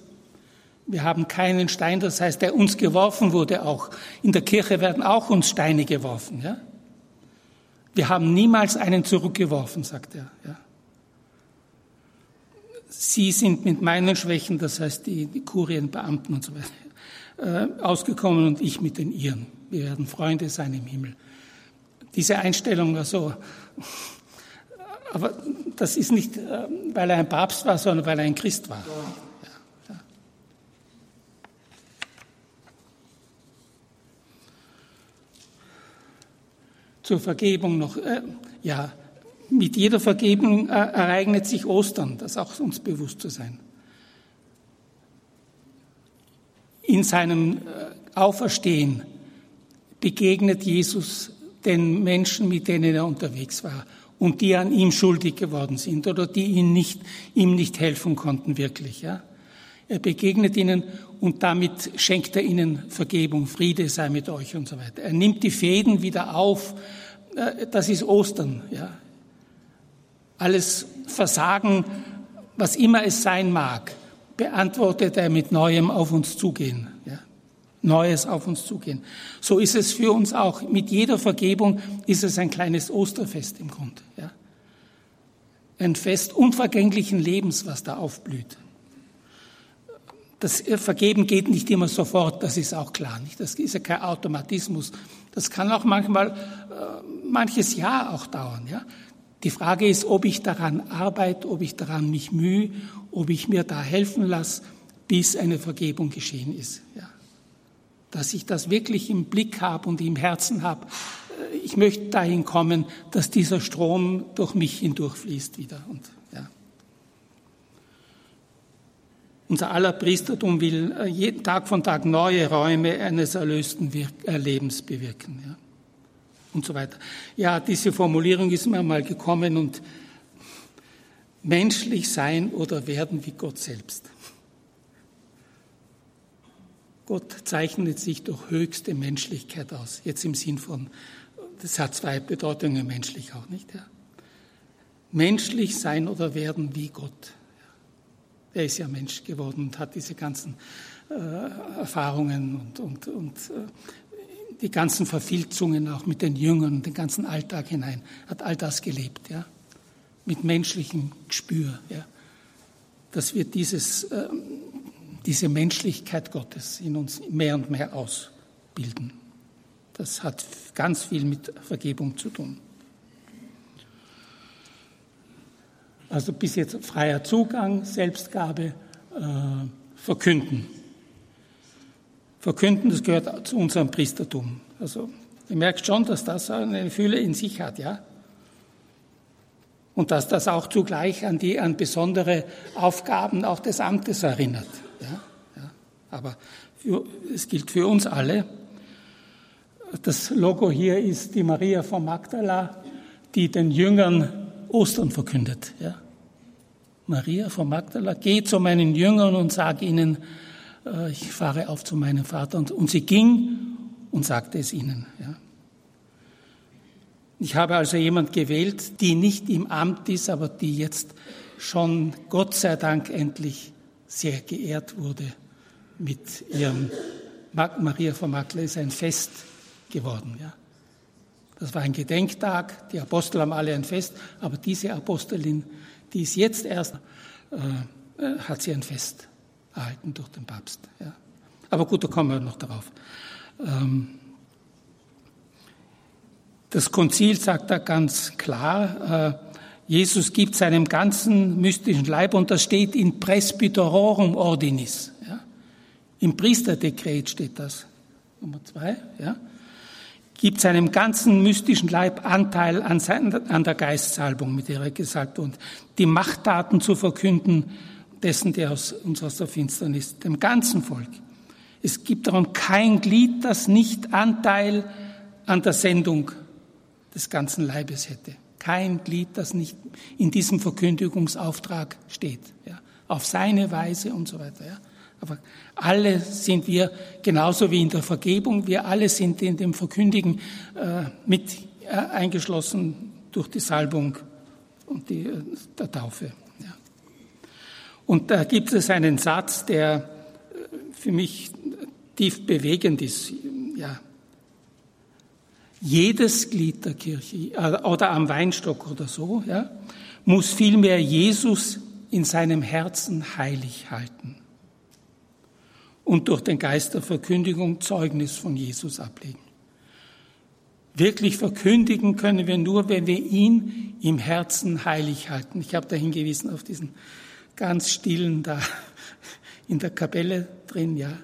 Wir haben keinen Stein, das heißt, der uns geworfen wurde auch. In der Kirche werden auch uns Steine geworfen, ja. Wir haben niemals einen zurückgeworfen, sagt er, ja. Sie sind mit meinen Schwächen, das heißt die, die Kurienbeamten und so weiter, äh, ausgekommen und ich mit den ihren. Wir werden Freunde sein im Himmel. Diese Einstellung war so, aber das ist nicht, äh, weil er ein Papst war, sondern weil er ein Christ war. Ja, ja. Zur Vergebung noch, äh, ja, mit jeder Vergebung äh, ereignet sich Ostern, das auch uns bewusst zu sein. In seinem äh, Auferstehen begegnet Jesus den Menschen, mit denen er unterwegs war und die an ihm schuldig geworden sind oder die ihn nicht, ihm nicht helfen konnten wirklich. Ja? Er begegnet ihnen und damit schenkt er ihnen Vergebung, Friede sei mit euch und so weiter. Er nimmt die Fäden wieder auf. Äh, das ist Ostern. Ja? Alles Versagen, was immer es sein mag, beantwortet er mit Neuem auf uns zugehen. Neues auf uns zugehen. So ist es für uns auch. Mit jeder Vergebung ist es ein kleines Osterfest im Grunde. Ja? Ein Fest unvergänglichen Lebens, was da aufblüht. Das Vergeben geht nicht immer sofort, das ist auch klar. Nicht? Das ist ja kein Automatismus. Das kann auch manchmal, äh, manches Jahr auch dauern. Ja? Die Frage ist, ob ich daran arbeite, ob ich daran mich mühe, ob ich mir da helfen lasse, bis eine Vergebung geschehen ist. Ja? Dass ich das wirklich im Blick habe und im Herzen habe. Ich möchte dahin kommen, dass dieser Strom durch mich hindurchfließt wieder. Und, ja. Unser aller Priestertum will äh, jeden Tag von Tag neue Räume eines erlösten äh, Lebens bewirken. Ja. Und so weiter. Ja, diese Formulierung ist mir mal gekommen und menschlich sein oder werden wie Gott selbst. Gott zeichnet sich durch höchste Menschlichkeit aus. Jetzt im Sinn von, das hat zwei Bedeutungen menschlich auch nicht. Ja? menschlich sein oder werden wie Gott. Er ist ja Mensch geworden und hat diese ganzen äh, Erfahrungen und, und, und äh, die ganzen Verfilzungen auch mit den Jüngern, den ganzen Alltag hinein, hat all das gelebt, ja, mit menschlichem Gespür, ja, dass wir dieses, äh, diese Menschlichkeit Gottes in uns mehr und mehr ausbilden. Das hat ganz viel mit Vergebung zu tun. Also bis jetzt freier Zugang, Selbstgabe, äh, Verkünden. Verkünden, das gehört zu unserem Priestertum. Also ihr merkt schon, dass das eine Fülle in sich hat, ja. Und dass das auch zugleich an die an besondere Aufgaben auch des Amtes erinnert. Ja, ja. Aber für, es gilt für uns alle. Das Logo hier ist die Maria von Magdala, die den Jüngern Ostern verkündet. Ja. Maria von Magdala, geh zu meinen Jüngern und sag ihnen, äh, ich fahre auf zu meinem Vater. Und, und sie ging und sagte es ihnen. Ja. Ich habe also jemand gewählt, die nicht im Amt ist, aber die jetzt schon Gott sei Dank endlich sehr geehrt wurde mit ihrem Maria von Magdala ist ein Fest geworden. Ja. Das war ein Gedenktag, die Apostel haben alle ein Fest, aber diese Apostelin, die ist jetzt erst, äh, äh, hat sie ein Fest erhalten durch den Papst. Ja. Aber gut, da kommen wir noch darauf. Ähm, das Konzil sagt da ganz klar, äh, Jesus gibt seinem ganzen mystischen Leib, und das steht in Presbyterorum Ordinis. Ja. Im Priesterdekret steht das. Nummer zwei, ja gibt seinem ganzen mystischen Leib Anteil an, sein, an der Geistsalbung, mit der er gesagt und die Machttaten zu verkünden, dessen, der aus, uns aus der Finsternis, dem ganzen Volk. Es gibt darum kein Glied, das nicht Anteil an der Sendung des ganzen Leibes hätte. Kein Glied, das nicht in diesem Verkündigungsauftrag steht. Ja. Auf seine Weise und so weiter. Ja. Aber alle sind wir, genauso wie in der Vergebung, wir alle sind in dem Verkündigen äh, mit äh, eingeschlossen durch die Salbung und die, äh, der Taufe. Ja. Und da gibt es einen Satz, der äh, für mich tief bewegend ist. Ja. Jedes Glied der Kirche äh, oder am Weinstock oder so, ja, muss vielmehr Jesus in seinem Herzen heilig halten und durch den Geist der Verkündigung Zeugnis von Jesus ablegen. Wirklich verkündigen können wir nur, wenn wir ihn im Herzen heilig halten. Ich habe da hingewiesen auf diesen ganz stillen da in der Kapelle drin, ja.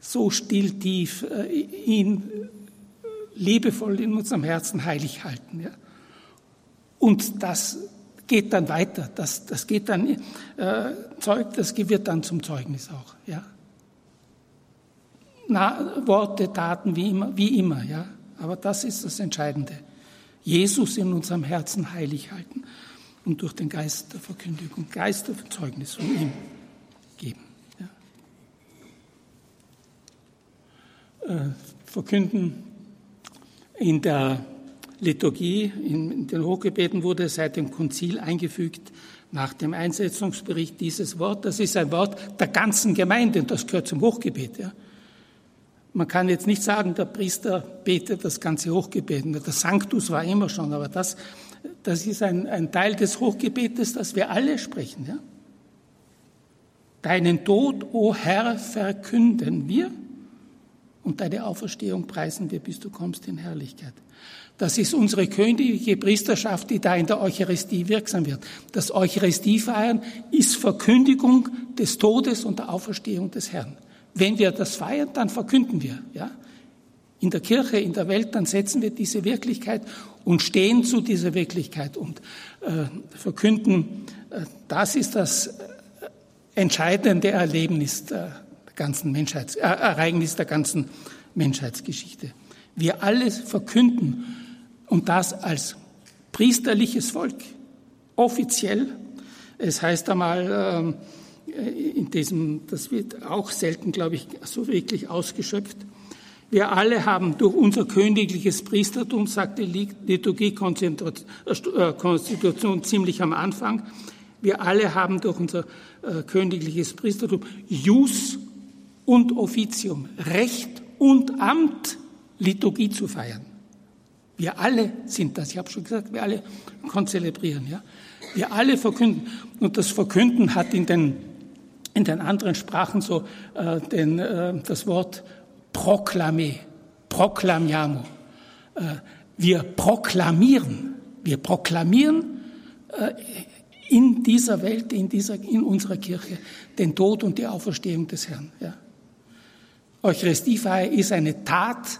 So still tief, äh, ihn liebevoll in unserem Herzen heilig halten, ja. Und das geht dann weiter, das, das geht dann, äh, das wird dann zum Zeugnis auch, ja. Na, Worte, Taten, wie immer, wie immer, ja. Aber das ist das Entscheidende. Jesus in unserem Herzen heilig halten und durch den Geist der Verkündigung, Geist der Zeugnis von ihm geben. Ja. Äh, verkünden in der Liturgie, in den Hochgebeten wurde seit dem Konzil eingefügt, nach dem Einsetzungsbericht dieses Wort. Das ist ein Wort der ganzen Gemeinde und das gehört zum Hochgebet. Ja. Man kann jetzt nicht sagen, der Priester betet das ganze Hochgebet. Der Sanctus war immer schon, aber das, das ist ein, ein Teil des Hochgebetes, das wir alle sprechen. Ja? Deinen Tod, o Herr, verkünden wir und deine Auferstehung preisen wir, bis du kommst in Herrlichkeit. Das ist unsere königliche Priesterschaft, die da in der Eucharistie wirksam wird. Das Eucharistiefeiern ist Verkündigung des Todes und der Auferstehung des Herrn. Wenn wir das feiern, dann verkünden wir, ja. In der Kirche, in der Welt, dann setzen wir diese Wirklichkeit und stehen zu dieser Wirklichkeit und äh, verkünden, äh, das ist das äh, entscheidende Erlebnis der ganzen Menschheits, äh, Ereignis der ganzen Menschheitsgeschichte. Wir alle verkünden und das als priesterliches Volk, offiziell. Es heißt einmal, ähm, äh, in diesem, das wird auch selten, glaube ich, so wirklich ausgeschöpft. Wir alle haben durch unser königliches Priestertum, sagt die Liturgie-Konstitution ziemlich am Anfang, wir alle haben durch unser äh, königliches Priestertum Jus und Offizium, Recht und Amt, Liturgie zu feiern. Wir alle sind das. Ich habe schon gesagt, wir alle konzelebrieren. Ja? Wir alle verkünden. Und das Verkünden hat in den, in den anderen Sprachen so äh, den, äh, das Wort proklamé, proklamiamo. Äh, wir proklamieren, wir proklamieren äh, in dieser Welt, in, dieser, in unserer Kirche den Tod und die Auferstehung des Herrn. Ja. Eucharistiefeier ist eine Tat,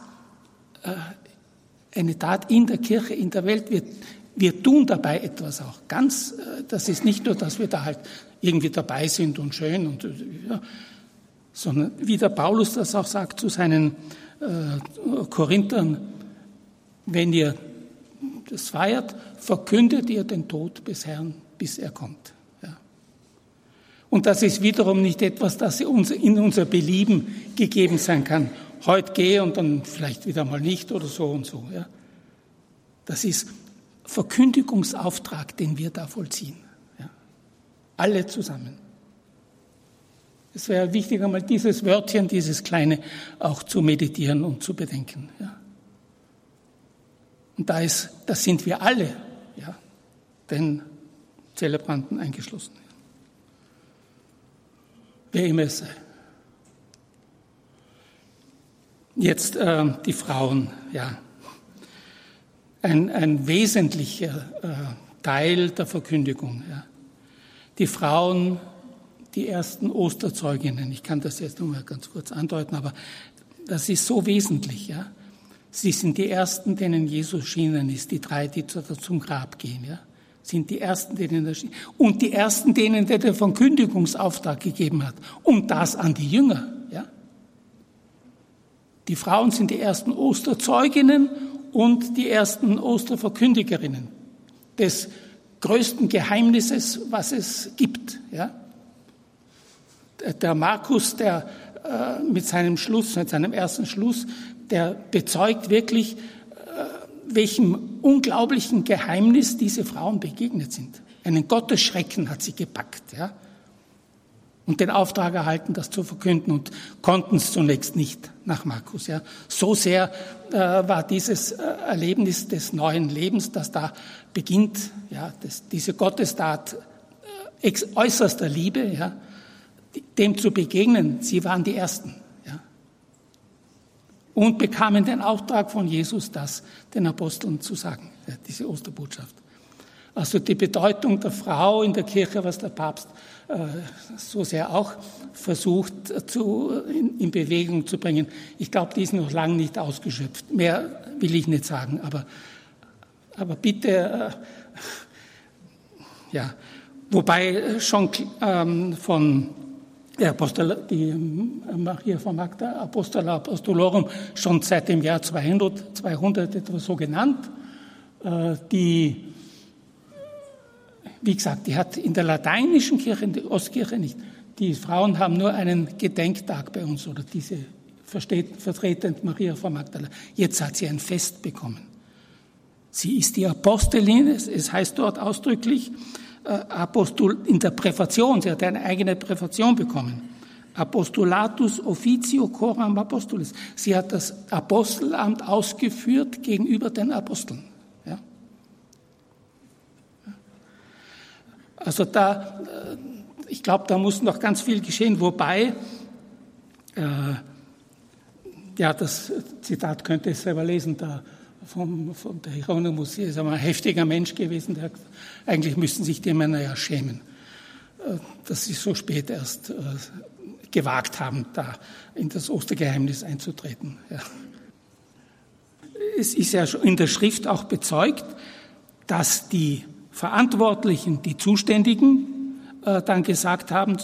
äh, eine Tat in der Kirche, in der Welt. Wir, wir tun dabei etwas auch. Ganz, äh, das ist nicht nur, dass wir da halt irgendwie dabei sind und schön und, ja, sondern wie der Paulus das auch sagt zu seinen äh, Korinthern, wenn ihr das feiert, verkündet ihr den Tod des Herrn, bis er kommt. Und das ist wiederum nicht etwas, das in unser Belieben gegeben sein kann. Heute gehe und dann vielleicht wieder mal nicht oder so und so. Ja. Das ist Verkündigungsauftrag, den wir da vollziehen. Ja. Alle zusammen. Es wäre wichtig, einmal dieses Wörtchen, dieses kleine auch zu meditieren und zu bedenken. Ja. Und da ist, das sind wir alle, ja, den Zelebranten eingeschlossen. Sei. Jetzt äh, die Frauen, ja ein, ein wesentlicher äh, Teil der Verkündigung. Ja. Die Frauen, die ersten Osterzeuginnen, ich kann das jetzt nur mal ganz kurz andeuten, aber das ist so wesentlich. Ja. Sie sind die Ersten, denen Jesus schienen ist, die drei, die zum Grab gehen. Ja. Sind die Ersten, denen er. Und die Ersten, denen der den Verkündigungsauftrag gegeben hat. Und das an die Jünger. Ja. Die Frauen sind die ersten Osterzeuginnen und die ersten Osterverkündigerinnen des größten Geheimnisses, was es gibt. Ja? Der Markus, der äh, mit seinem Schluss, mit seinem ersten Schluss, der bezeugt wirklich, welchem unglaublichen Geheimnis diese Frauen begegnet sind. Einen Gottesschrecken hat sie gepackt. Ja? und den Auftrag erhalten, das zu verkünden und konnten es zunächst nicht nach Markus. Ja. So sehr äh, war dieses äh, Erlebnis des neuen Lebens, das da beginnt, ja, das, diese Gottestat äh, äußerster Liebe, ja, dem zu begegnen. Sie waren die Ersten. Und bekamen den Auftrag von Jesus, das den Aposteln zu sagen, ja, diese Osterbotschaft. Also die Bedeutung der Frau in der Kirche, was der Papst äh, so sehr auch versucht zu, in, in Bewegung zu bringen. Ich glaube, die ist noch lange nicht ausgeschöpft. Mehr will ich nicht sagen, aber, aber bitte, äh, ja, wobei schon ähm, von der Apostel, die äh, Maria von Magda, Apostola Apostolorum, schon seit dem Jahr 200, 200 etwa so genannt, äh, die wie gesagt, die hat in der lateinischen Kirche, in der Ostkirche nicht. Die Frauen haben nur einen Gedenktag bei uns oder diese vertretend Maria von Magdala. Jetzt hat sie ein Fest bekommen. Sie ist die Apostelin, es heißt dort ausdrücklich, äh, Apostol, in der Präfation, sie hat eine eigene Präfation bekommen. Apostolatus officio coram apostolis. Sie hat das Apostelamt ausgeführt gegenüber den Aposteln. Also da, äh, ich glaube, da muss noch ganz viel geschehen, wobei, äh, ja, das Zitat könnte ich selber lesen, da vom, vom der Hieronymus ist ein heftiger Mensch gewesen, der, eigentlich müssten sich die Männer ja schämen, äh, dass sie so spät erst äh, gewagt haben, da in das Ostergeheimnis einzutreten. Ja. Es ist ja in der Schrift auch bezeugt, dass die Verantwortlichen, die Zuständigen, äh, dann gesagt haben,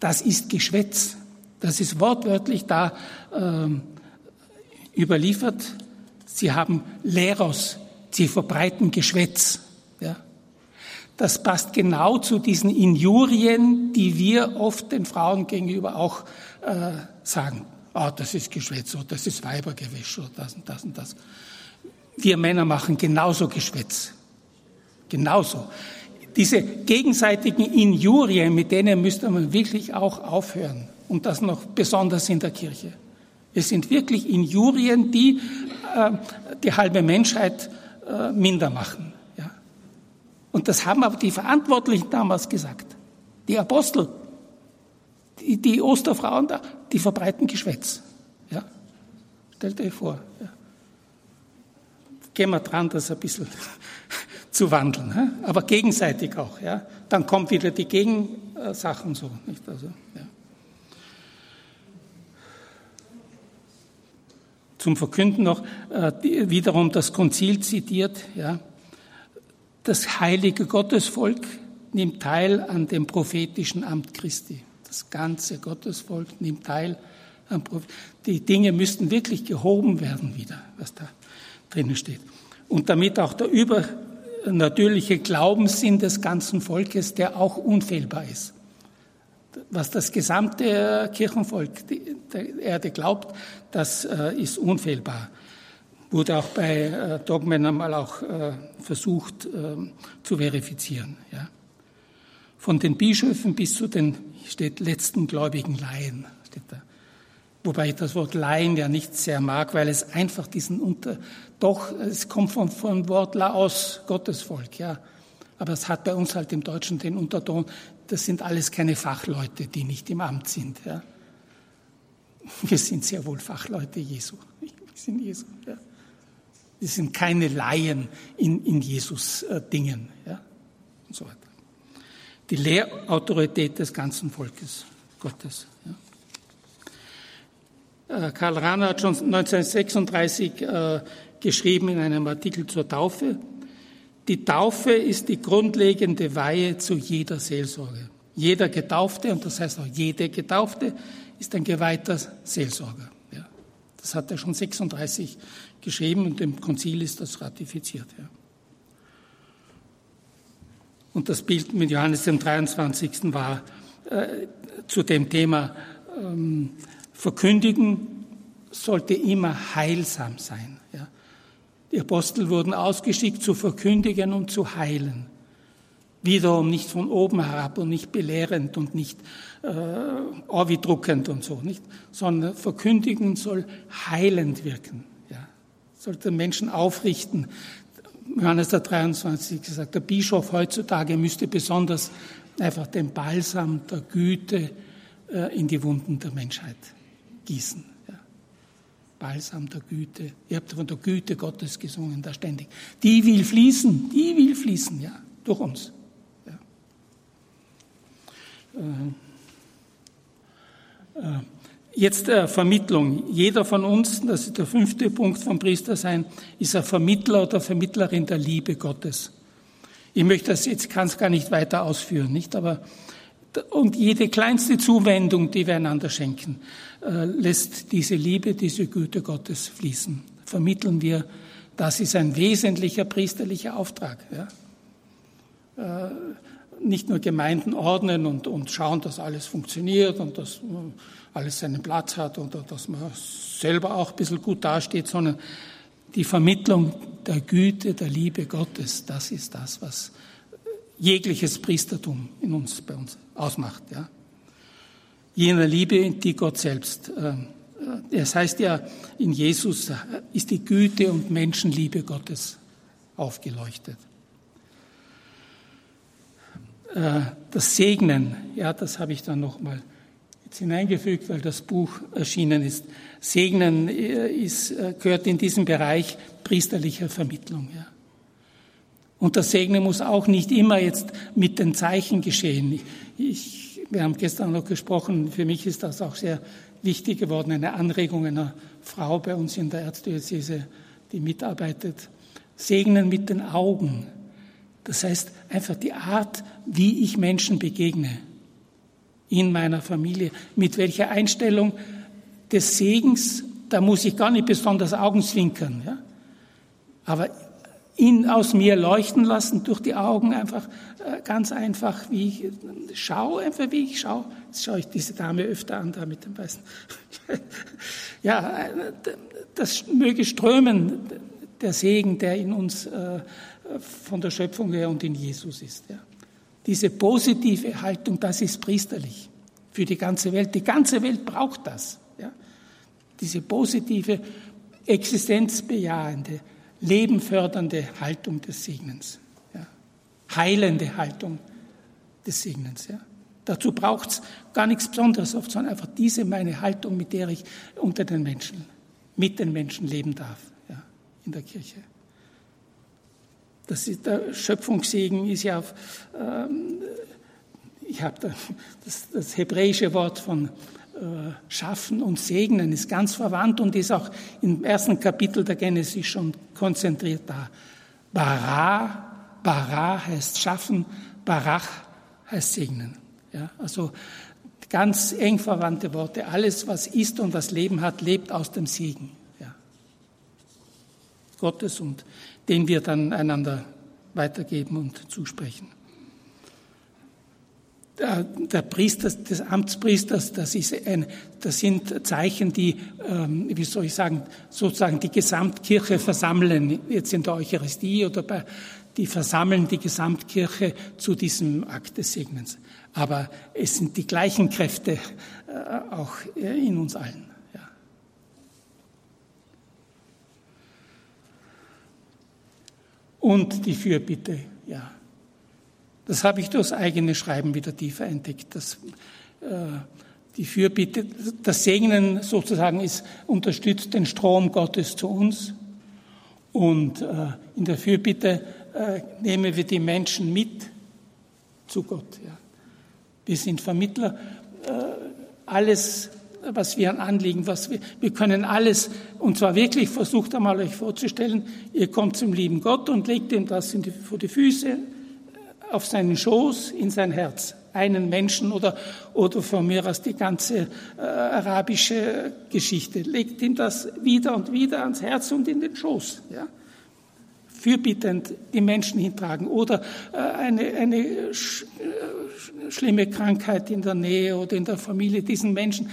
das ist Geschwätz. Das ist wortwörtlich da äh, überliefert. Sie haben Leros, sie verbreiten Geschwätz. Ja. Das passt genau zu diesen Injurien, die wir oft den Frauen gegenüber auch äh, sagen. ah, das ist Geschwätz oder das ist Weibergewäsch oder das und das und das. Wir Männer machen genauso Geschwätz. Genauso. Diese gegenseitigen Injurien, mit denen müsste man wirklich auch aufhören. Und das noch besonders in der Kirche. Es sind wirklich Injurien, die die halbe Menschheit äh, minder machen. Und das haben aber die Verantwortlichen damals gesagt. Die Apostel, die, die Osterfrauen da, die verbreiten Geschwätz. Ja. Stellt euch vor. Ja. Gehen wir dran, das ein bisschen zu wandeln, aber gegenseitig auch. Ja. Dann kommt wieder die Gegensachen so. Nicht? Also, ja. Zum Verkünden noch äh, wiederum das Konzil zitiert. Ja. Das heilige Gottesvolk nimmt teil an dem prophetischen Amt Christi. Das ganze Gottesvolk nimmt teil am Prophet. Die Dinge müssten wirklich gehoben werden wieder, was da drinnen steht. Und damit auch der über natürliche Glaubenssinn des ganzen Volkes, der auch unfehlbar ist. Was das gesamte Kirchenvolk der Erde glaubt, das äh, ist unfehlbar. Wurde auch bei äh, Dogmen einmal auch äh, versucht zu verifizieren. Von den Bischöfen bis zu den steht letzten gläubigen Laien. Steht da. Wobei ich das Wort Laien ja nicht sehr mag, weil es einfach diesen unter, doch, es kommt vom, vom Wort Laos, Gottesvolk, ja. Aber es hat bei uns halt im Deutschen den Unterton, das sind alles keine Fachleute, die nicht im Amt sind, ja. Wir sind sehr wohl Fachleute Jesu. Wir sind Jesu, ja. Wir sind keine Laien in, in Jesus äh, Dingen, ja. So. Die Lehrautorität des ganzen Volkes Gottes, ja. Äh, Karl Rahner hat schon 1936 äh, geschrieben in einem Artikel zur Taufe, die Taufe ist die grundlegende Weihe zu jeder Seelsorge. Jeder Getaufte, und das heißt auch jede Getaufte, ist ein geweihter Seelsorger. Ja. Das hat er schon 36 geschrieben und im Konzil ist das ratifiziert. Ja. Und das Bild mit Johannes dem 23. war äh, zu dem Thema ähm, Verkündigen sollte immer heilsam sein. Die Apostel wurden ausgeschickt zu verkündigen und zu heilen. Wiederum nicht von oben herab und nicht belehrend und nicht äh, druckend und so, nicht, sondern verkündigen soll heilend wirken. Ja. Sollte Menschen aufrichten. Johannes der 23 gesagt, der Bischof heutzutage müsste besonders einfach den Balsam der Güte äh, in die Wunden der Menschheit gießen. Balsam der Güte. Ihr habt von der Güte Gottes gesungen, da ständig. Die will fließen, die will fließen, ja, durch uns. Ja. Äh, äh, jetzt äh, Vermittlung. Jeder von uns, das ist der fünfte Punkt vom Priestersein, ist ein Vermittler oder Vermittlerin der Liebe Gottes. Ich möchte das jetzt, kann gar nicht weiter ausführen, nicht? Aber und jede kleinste Zuwendung, die wir einander schenken, äh, lässt diese Liebe, diese Güte Gottes fließen. Vermitteln wir, das ist ein wesentlicher priesterlicher Auftrag. Ja? Äh, nicht nur Gemeinden ordnen und, und schauen, dass alles funktioniert und dass alles seinen Platz hat und dass man selber auch ein bisschen gut dasteht, sondern die Vermittlung der Güte, der Liebe Gottes, das ist das, was jegliches Priestertum in uns, bei uns ausmacht. Ja. Jener Liebe, die Gott selbst. Äh, es heißt ja, in Jesus ist die Güte und Menschenliebe Gottes aufgeleuchtet. Äh, das Segnen, ja, das habe ich dann nochmal jetzt hineingefügt, weil das Buch erschienen ist. Segnen äh, ist, gehört in diesen Bereich priesterlicher Vermittlung. Ja. Und das Segnen muss auch nicht immer jetzt mit den Zeichen geschehen. Ich, wir haben gestern noch gesprochen, für mich ist das auch sehr wichtig geworden, eine Anregung einer Frau bei uns in der Erzdiözese, die mitarbeitet. Segnen mit den Augen. Das heißt einfach die Art, wie ich Menschen begegne in meiner Familie, mit welcher Einstellung des Segens, da muss ich gar nicht besonders Augenzwinkern, ja? aber ihn aus mir leuchten lassen durch die Augen, einfach äh, ganz einfach, wie ich schaue, einfach wie ich schaue. Jetzt schaue ich diese Dame öfter an, da mit dem Weißen. ja, das möge strömen, der Segen, der in uns äh, von der Schöpfung her und in Jesus ist. Ja. Diese positive Haltung, das ist priesterlich für die ganze Welt. Die ganze Welt braucht das. Ja. Diese positive, existenzbejahende, lebenfördernde Haltung des Segnens. Ja. Heilende Haltung des Segnens. Ja. Dazu braucht es gar nichts Besonderes oft, sondern einfach diese meine Haltung, mit der ich unter den Menschen, mit den Menschen leben darf ja, in der Kirche. Das ist, der Schöpfungssegen ist ja auf, ähm, ich habe da, das, das hebräische Wort von Schaffen und Segnen ist ganz verwandt und ist auch im ersten Kapitel der Genesis schon konzentriert da. Bara, Bara heißt schaffen, Barach heißt segnen. Ja, also ganz eng verwandte Worte. Alles, was ist und was Leben hat, lebt aus dem Segen ja. Gottes und den wir dann einander weitergeben und zusprechen. Der, Priester, des Amtspriesters, das, ist ein, das sind Zeichen, die, ähm, wie soll ich sagen, sozusagen die Gesamtkirche versammeln, jetzt in der Eucharistie oder bei, die versammeln die Gesamtkirche zu diesem Akt des Segnens. Aber es sind die gleichen Kräfte äh, auch in uns allen. Ja. Und die Fürbitte. Das habe ich durchs eigene Schreiben wieder tiefer entdeckt. Dass, äh, die Fürbitte, das Segnen sozusagen ist, unterstützt den Strom Gottes zu uns. Und äh, in der Fürbitte äh, nehmen wir die Menschen mit zu Gott. Wir sind Vermittler. Äh, alles, was wir an Anliegen, was wir, wir können alles, und zwar wirklich, versucht einmal euch vorzustellen, ihr kommt zum lieben Gott und legt ihm das die, vor die Füße, auf seinen Schoß, in sein Herz. Einen Menschen oder, oder von mir aus die ganze äh, arabische Geschichte. Legt ihm das wieder und wieder ans Herz und in den Schoß. Ja? fürbittend die Menschen hintragen oder äh, eine, eine sch, äh, schlimme Krankheit in der Nähe oder in der Familie diesen Menschen,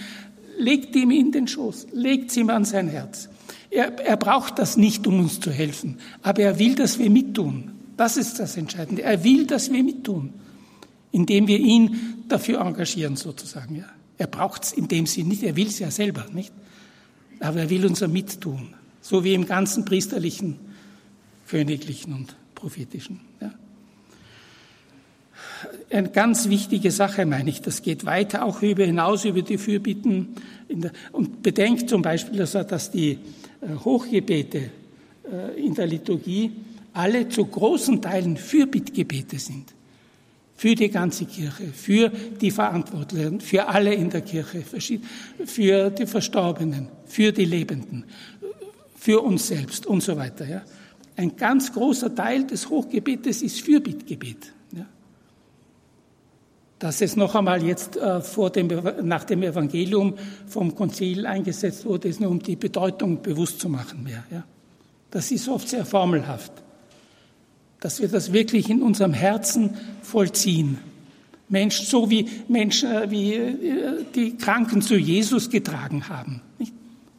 legt ihm in den Schoß, legt ihm an sein Herz. Er, er braucht das nicht, um uns zu helfen, aber er will, dass wir mittun. Das ist das Entscheidende. Er will, dass wir mittun, indem wir ihn dafür engagieren, sozusagen. Ja. Er braucht es in dem Sinn nicht, er will es ja selber, nicht? Aber er will unser Mittun, so wie im ganzen priesterlichen königlichen und prophetischen. Ja. Eine ganz wichtige Sache, meine ich, das geht weiter auch über hinaus über die Fürbitten. Der, und bedenkt zum Beispiel, dass die äh, Hochgebete äh, in der Liturgie alle zu großen Teilen Fürbittgebete sind. Für die ganze Kirche, für die Verantwortlichen, für alle in der Kirche, für die Verstorbenen, für die Lebenden, für uns selbst und so weiter. Ja. Ein ganz großer Teil des Hochgebetes ist Fürbittgebet. Ja. Dass es noch einmal jetzt äh, vor dem, nach dem Evangelium vom Konzil eingesetzt wurde, ist nur um die Bedeutung bewusst zu machen mehr. Ja. Das ist oft sehr formelhaft. Dass wir das wirklich in unserem Herzen vollziehen. Mensch, so wie Menschen, äh, wie äh, die Kranken zu Jesus getragen haben.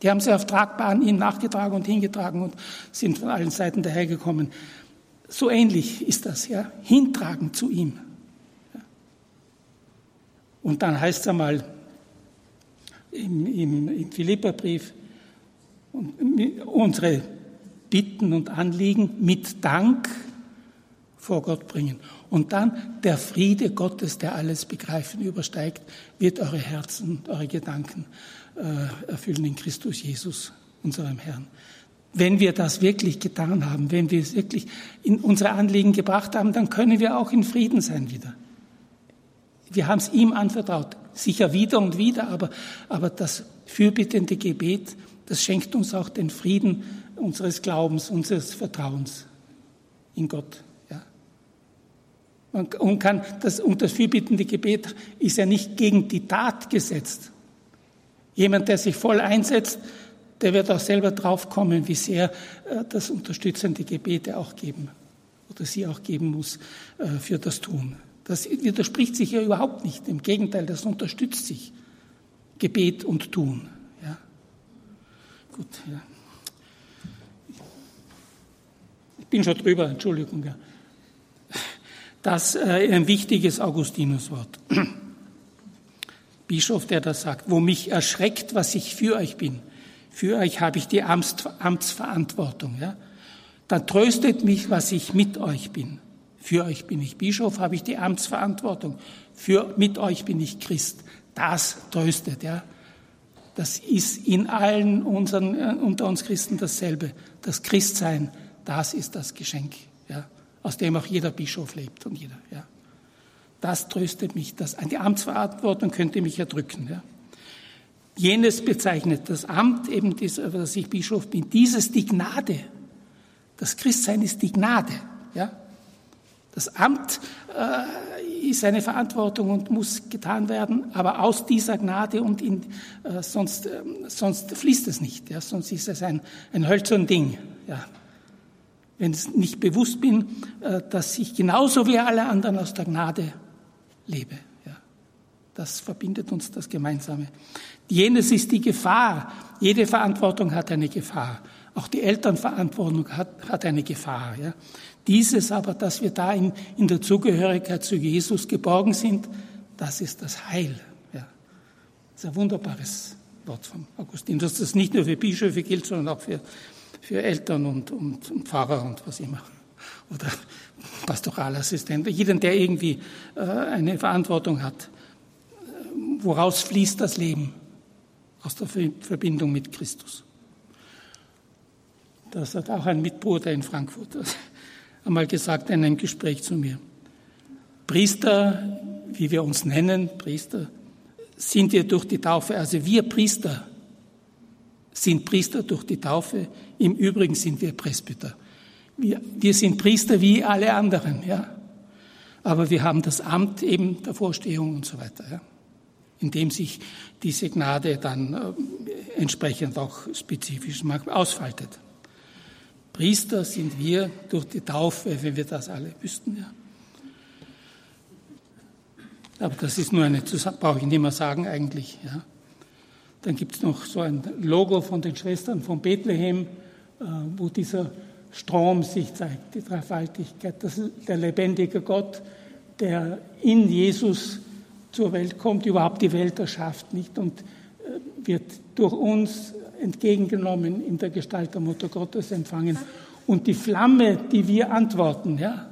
Die haben sie auf Tragbahn ihm nachgetragen und hingetragen und sind von allen Seiten dahergekommen. So ähnlich ist das, ja. Hintragen zu ihm. Und dann heißt es einmal im, im, im Philipperbrief, unsere Bitten und Anliegen mit Dank vor Gott bringen. Und dann der Friede Gottes, der alles Begreifen übersteigt, wird eure Herzen, eure Gedanken äh, erfüllen in Christus Jesus, unserem Herrn. Wenn wir das wirklich getan haben, wenn wir es wirklich in unsere Anliegen gebracht haben, dann können wir auch in Frieden sein wieder. Wir haben es ihm anvertraut, sicher wieder und wieder, aber, aber das fürbittende Gebet, das schenkt uns auch den Frieden unseres Glaubens, unseres Vertrauens in Gott. Und, kann das, und das fürbittende Gebet ist ja nicht gegen die Tat gesetzt, Jemand, der sich voll einsetzt, der wird auch selber draufkommen, wie sehr äh, das unterstützende Gebete auch geben oder sie auch geben muss äh, für das Tun. Das widerspricht sich ja überhaupt nicht. Im Gegenteil, das unterstützt sich. Gebet und Tun. Ja. Gut, ja. Ich bin schon drüber, Entschuldigung. Ja. Das äh, ein wichtiges Augustinuswort. Bischof, der das sagt, wo mich erschreckt, was ich für euch bin. Für euch habe ich die Amts, Amtsverantwortung. Ja? Dann tröstet mich, was ich mit euch bin. Für euch bin ich Bischof, habe ich die Amtsverantwortung. Für, mit euch bin ich Christ. Das tröstet, ja. Das ist in allen unseren, äh, unter uns Christen dasselbe. Das Christsein, das ist das Geschenk. Aus dem auch jeder Bischof lebt und jeder, ja. Das tröstet mich. Das, die Amtsverantwortung könnte mich erdrücken, ja. Jenes bezeichnet das Amt, eben, dass ich Bischof bin, dieses die Gnade. Das Christsein ist die Gnade, ja. Das Amt äh, ist eine Verantwortung und muss getan werden, aber aus dieser Gnade und in, äh, sonst, äh, sonst fließt es nicht, ja, sonst ist es ein, ein hölzern Ding. Ja. Wenn ich nicht bewusst bin, äh, dass ich genauso wie alle anderen aus der Gnade lebe. Das verbindet uns das Gemeinsame. Jenes ist die Gefahr. Jede Verantwortung hat eine Gefahr. Auch die Elternverantwortung hat, hat eine Gefahr. Ja. Dieses aber, dass wir da in, in der Zugehörigkeit zu Jesus geborgen sind, das ist das Heil. Ja. Das ist ein wunderbares Wort von Augustin, dass das nicht nur für Bischöfe gilt, sondern auch für, für Eltern und, und, und Pfarrer und was immer. Oder Pastoralassistent, jeden, der irgendwie äh, eine Verantwortung hat. Woraus fließt das Leben? Aus der Verbindung mit Christus. Das hat auch ein Mitbruder in Frankfurt einmal gesagt in einem Gespräch zu mir. Priester, wie wir uns nennen, Priester, sind wir durch die Taufe, also wir Priester sind Priester durch die Taufe, im Übrigen sind wir Presbyter. Wir, wir sind Priester wie alle anderen, ja. Aber wir haben das Amt eben der Vorstehung und so weiter, ja. In dem sich diese Gnade dann äh, entsprechend auch spezifisch ausfaltet. Priester sind wir durch die Taufe, wenn wir das alle wüssten. Ja. Aber das ist nur eine, brauche ich nicht mehr sagen eigentlich. Ja. Dann gibt es noch so ein Logo von den Schwestern von Bethlehem, äh, wo dieser Strom sich zeigt, die Dreifaltigkeit, das ist der lebendige Gott, der in Jesus zur Welt kommt, überhaupt die Welt erschafft, nicht? Und äh, wird durch uns entgegengenommen, in der Gestalt der Mutter Gottes empfangen. Und die Flamme, die wir antworten, ja,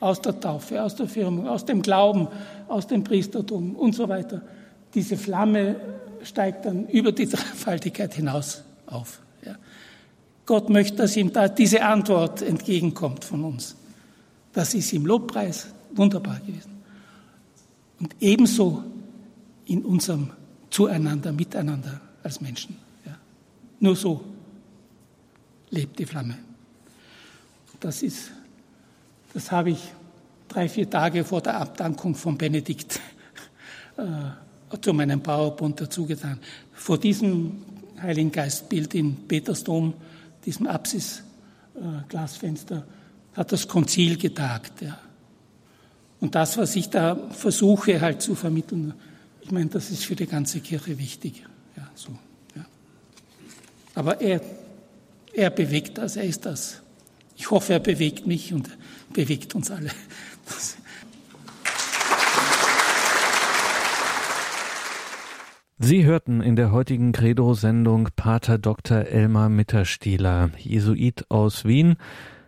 aus der Taufe, aus der Firmung, aus dem Glauben, aus dem Priestertum und so weiter, diese Flamme steigt dann über die Dreifaltigkeit hinaus auf. Ja. Gott möchte, dass ihm da diese Antwort entgegenkommt von uns. Das ist im Lobpreis wunderbar gewesen. Und ebenso in unserem Zueinander, Miteinander als Menschen. Ja. Nur so lebt die Flamme. Das ist, das habe ich drei, vier Tage vor der Abdankung von Benedikt äh, zu meinem Bauerbund dazugetan. Vor diesem Heiligen Geistbild in Petersdom, diesem Apsis-Glasfenster, äh, hat das Konzil getagt. Ja. Und das, was ich da versuche halt zu vermitteln, ich meine, das ist für die ganze Kirche wichtig. Ja, so, ja. Aber er, er bewegt das, er ist das. Ich hoffe, er bewegt mich und bewegt uns alle. Das Sie hörten in der heutigen Credo-Sendung Pater Dr. Elmar Mitterstieler, Jesuit aus Wien.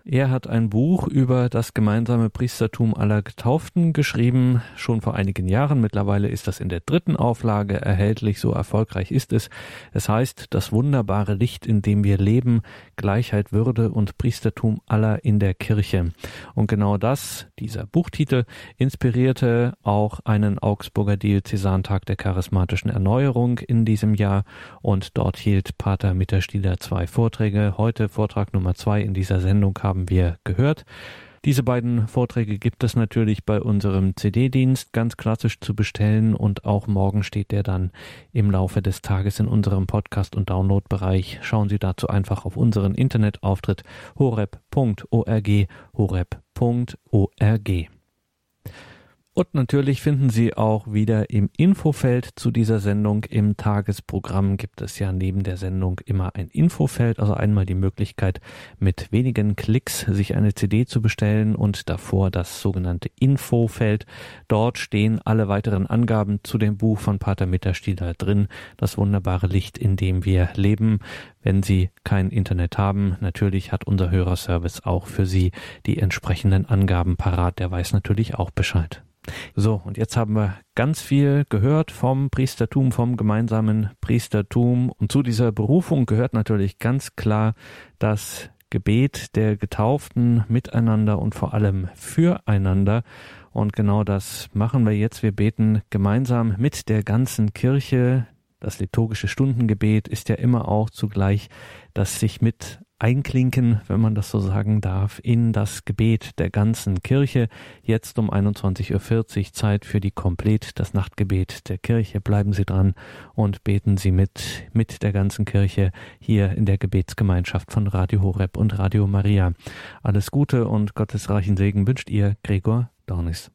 Er hat ein Buch über das gemeinsame Priestertum aller Getauften geschrieben, schon vor einigen Jahren. Mittlerweile ist das in der dritten Auflage erhältlich, so erfolgreich ist es. Es heißt Das wunderbare Licht, in dem wir leben, Gleichheit, Würde und Priestertum aller in der Kirche. Und genau das, dieser Buchtitel, inspirierte auch einen Augsburger Diözesantag der charismatischen Erneuerung in diesem Jahr und dort hielt Pater Mitterstieler zwei Vorträge. Heute Vortrag Nummer zwei in dieser Sendung wir gehört. Diese beiden Vorträge gibt es natürlich bei unserem CD-Dienst ganz klassisch zu bestellen und auch morgen steht der dann im Laufe des Tages in unserem Podcast- und Download-Bereich. Schauen Sie dazu einfach auf unseren Internetauftritt horeb.org, horeb.org. Und natürlich finden Sie auch wieder im Infofeld zu dieser Sendung im Tagesprogramm gibt es ja neben der Sendung immer ein Infofeld, also einmal die Möglichkeit mit wenigen Klicks sich eine CD zu bestellen und davor das sogenannte Infofeld. Dort stehen alle weiteren Angaben zu dem Buch von Pater Mitterstieler drin, das wunderbare Licht, in dem wir leben. Wenn Sie kein Internet haben, natürlich hat unser Hörerservice auch für Sie die entsprechenden Angaben parat, der weiß natürlich auch Bescheid. So, und jetzt haben wir ganz viel gehört vom Priestertum, vom gemeinsamen Priestertum. Und zu dieser Berufung gehört natürlich ganz klar das Gebet der Getauften miteinander und vor allem füreinander. Und genau das machen wir jetzt. Wir beten gemeinsam mit der ganzen Kirche. Das liturgische Stundengebet ist ja immer auch zugleich das sich mit einklinken, wenn man das so sagen darf, in das Gebet der ganzen Kirche. Jetzt um 21.40 Uhr Zeit für die Komplett, das Nachtgebet der Kirche. Bleiben Sie dran und beten Sie mit, mit der ganzen Kirche hier in der Gebetsgemeinschaft von Radio Horeb und Radio Maria. Alles Gute und Gottes reichen Segen wünscht ihr Gregor Dornis.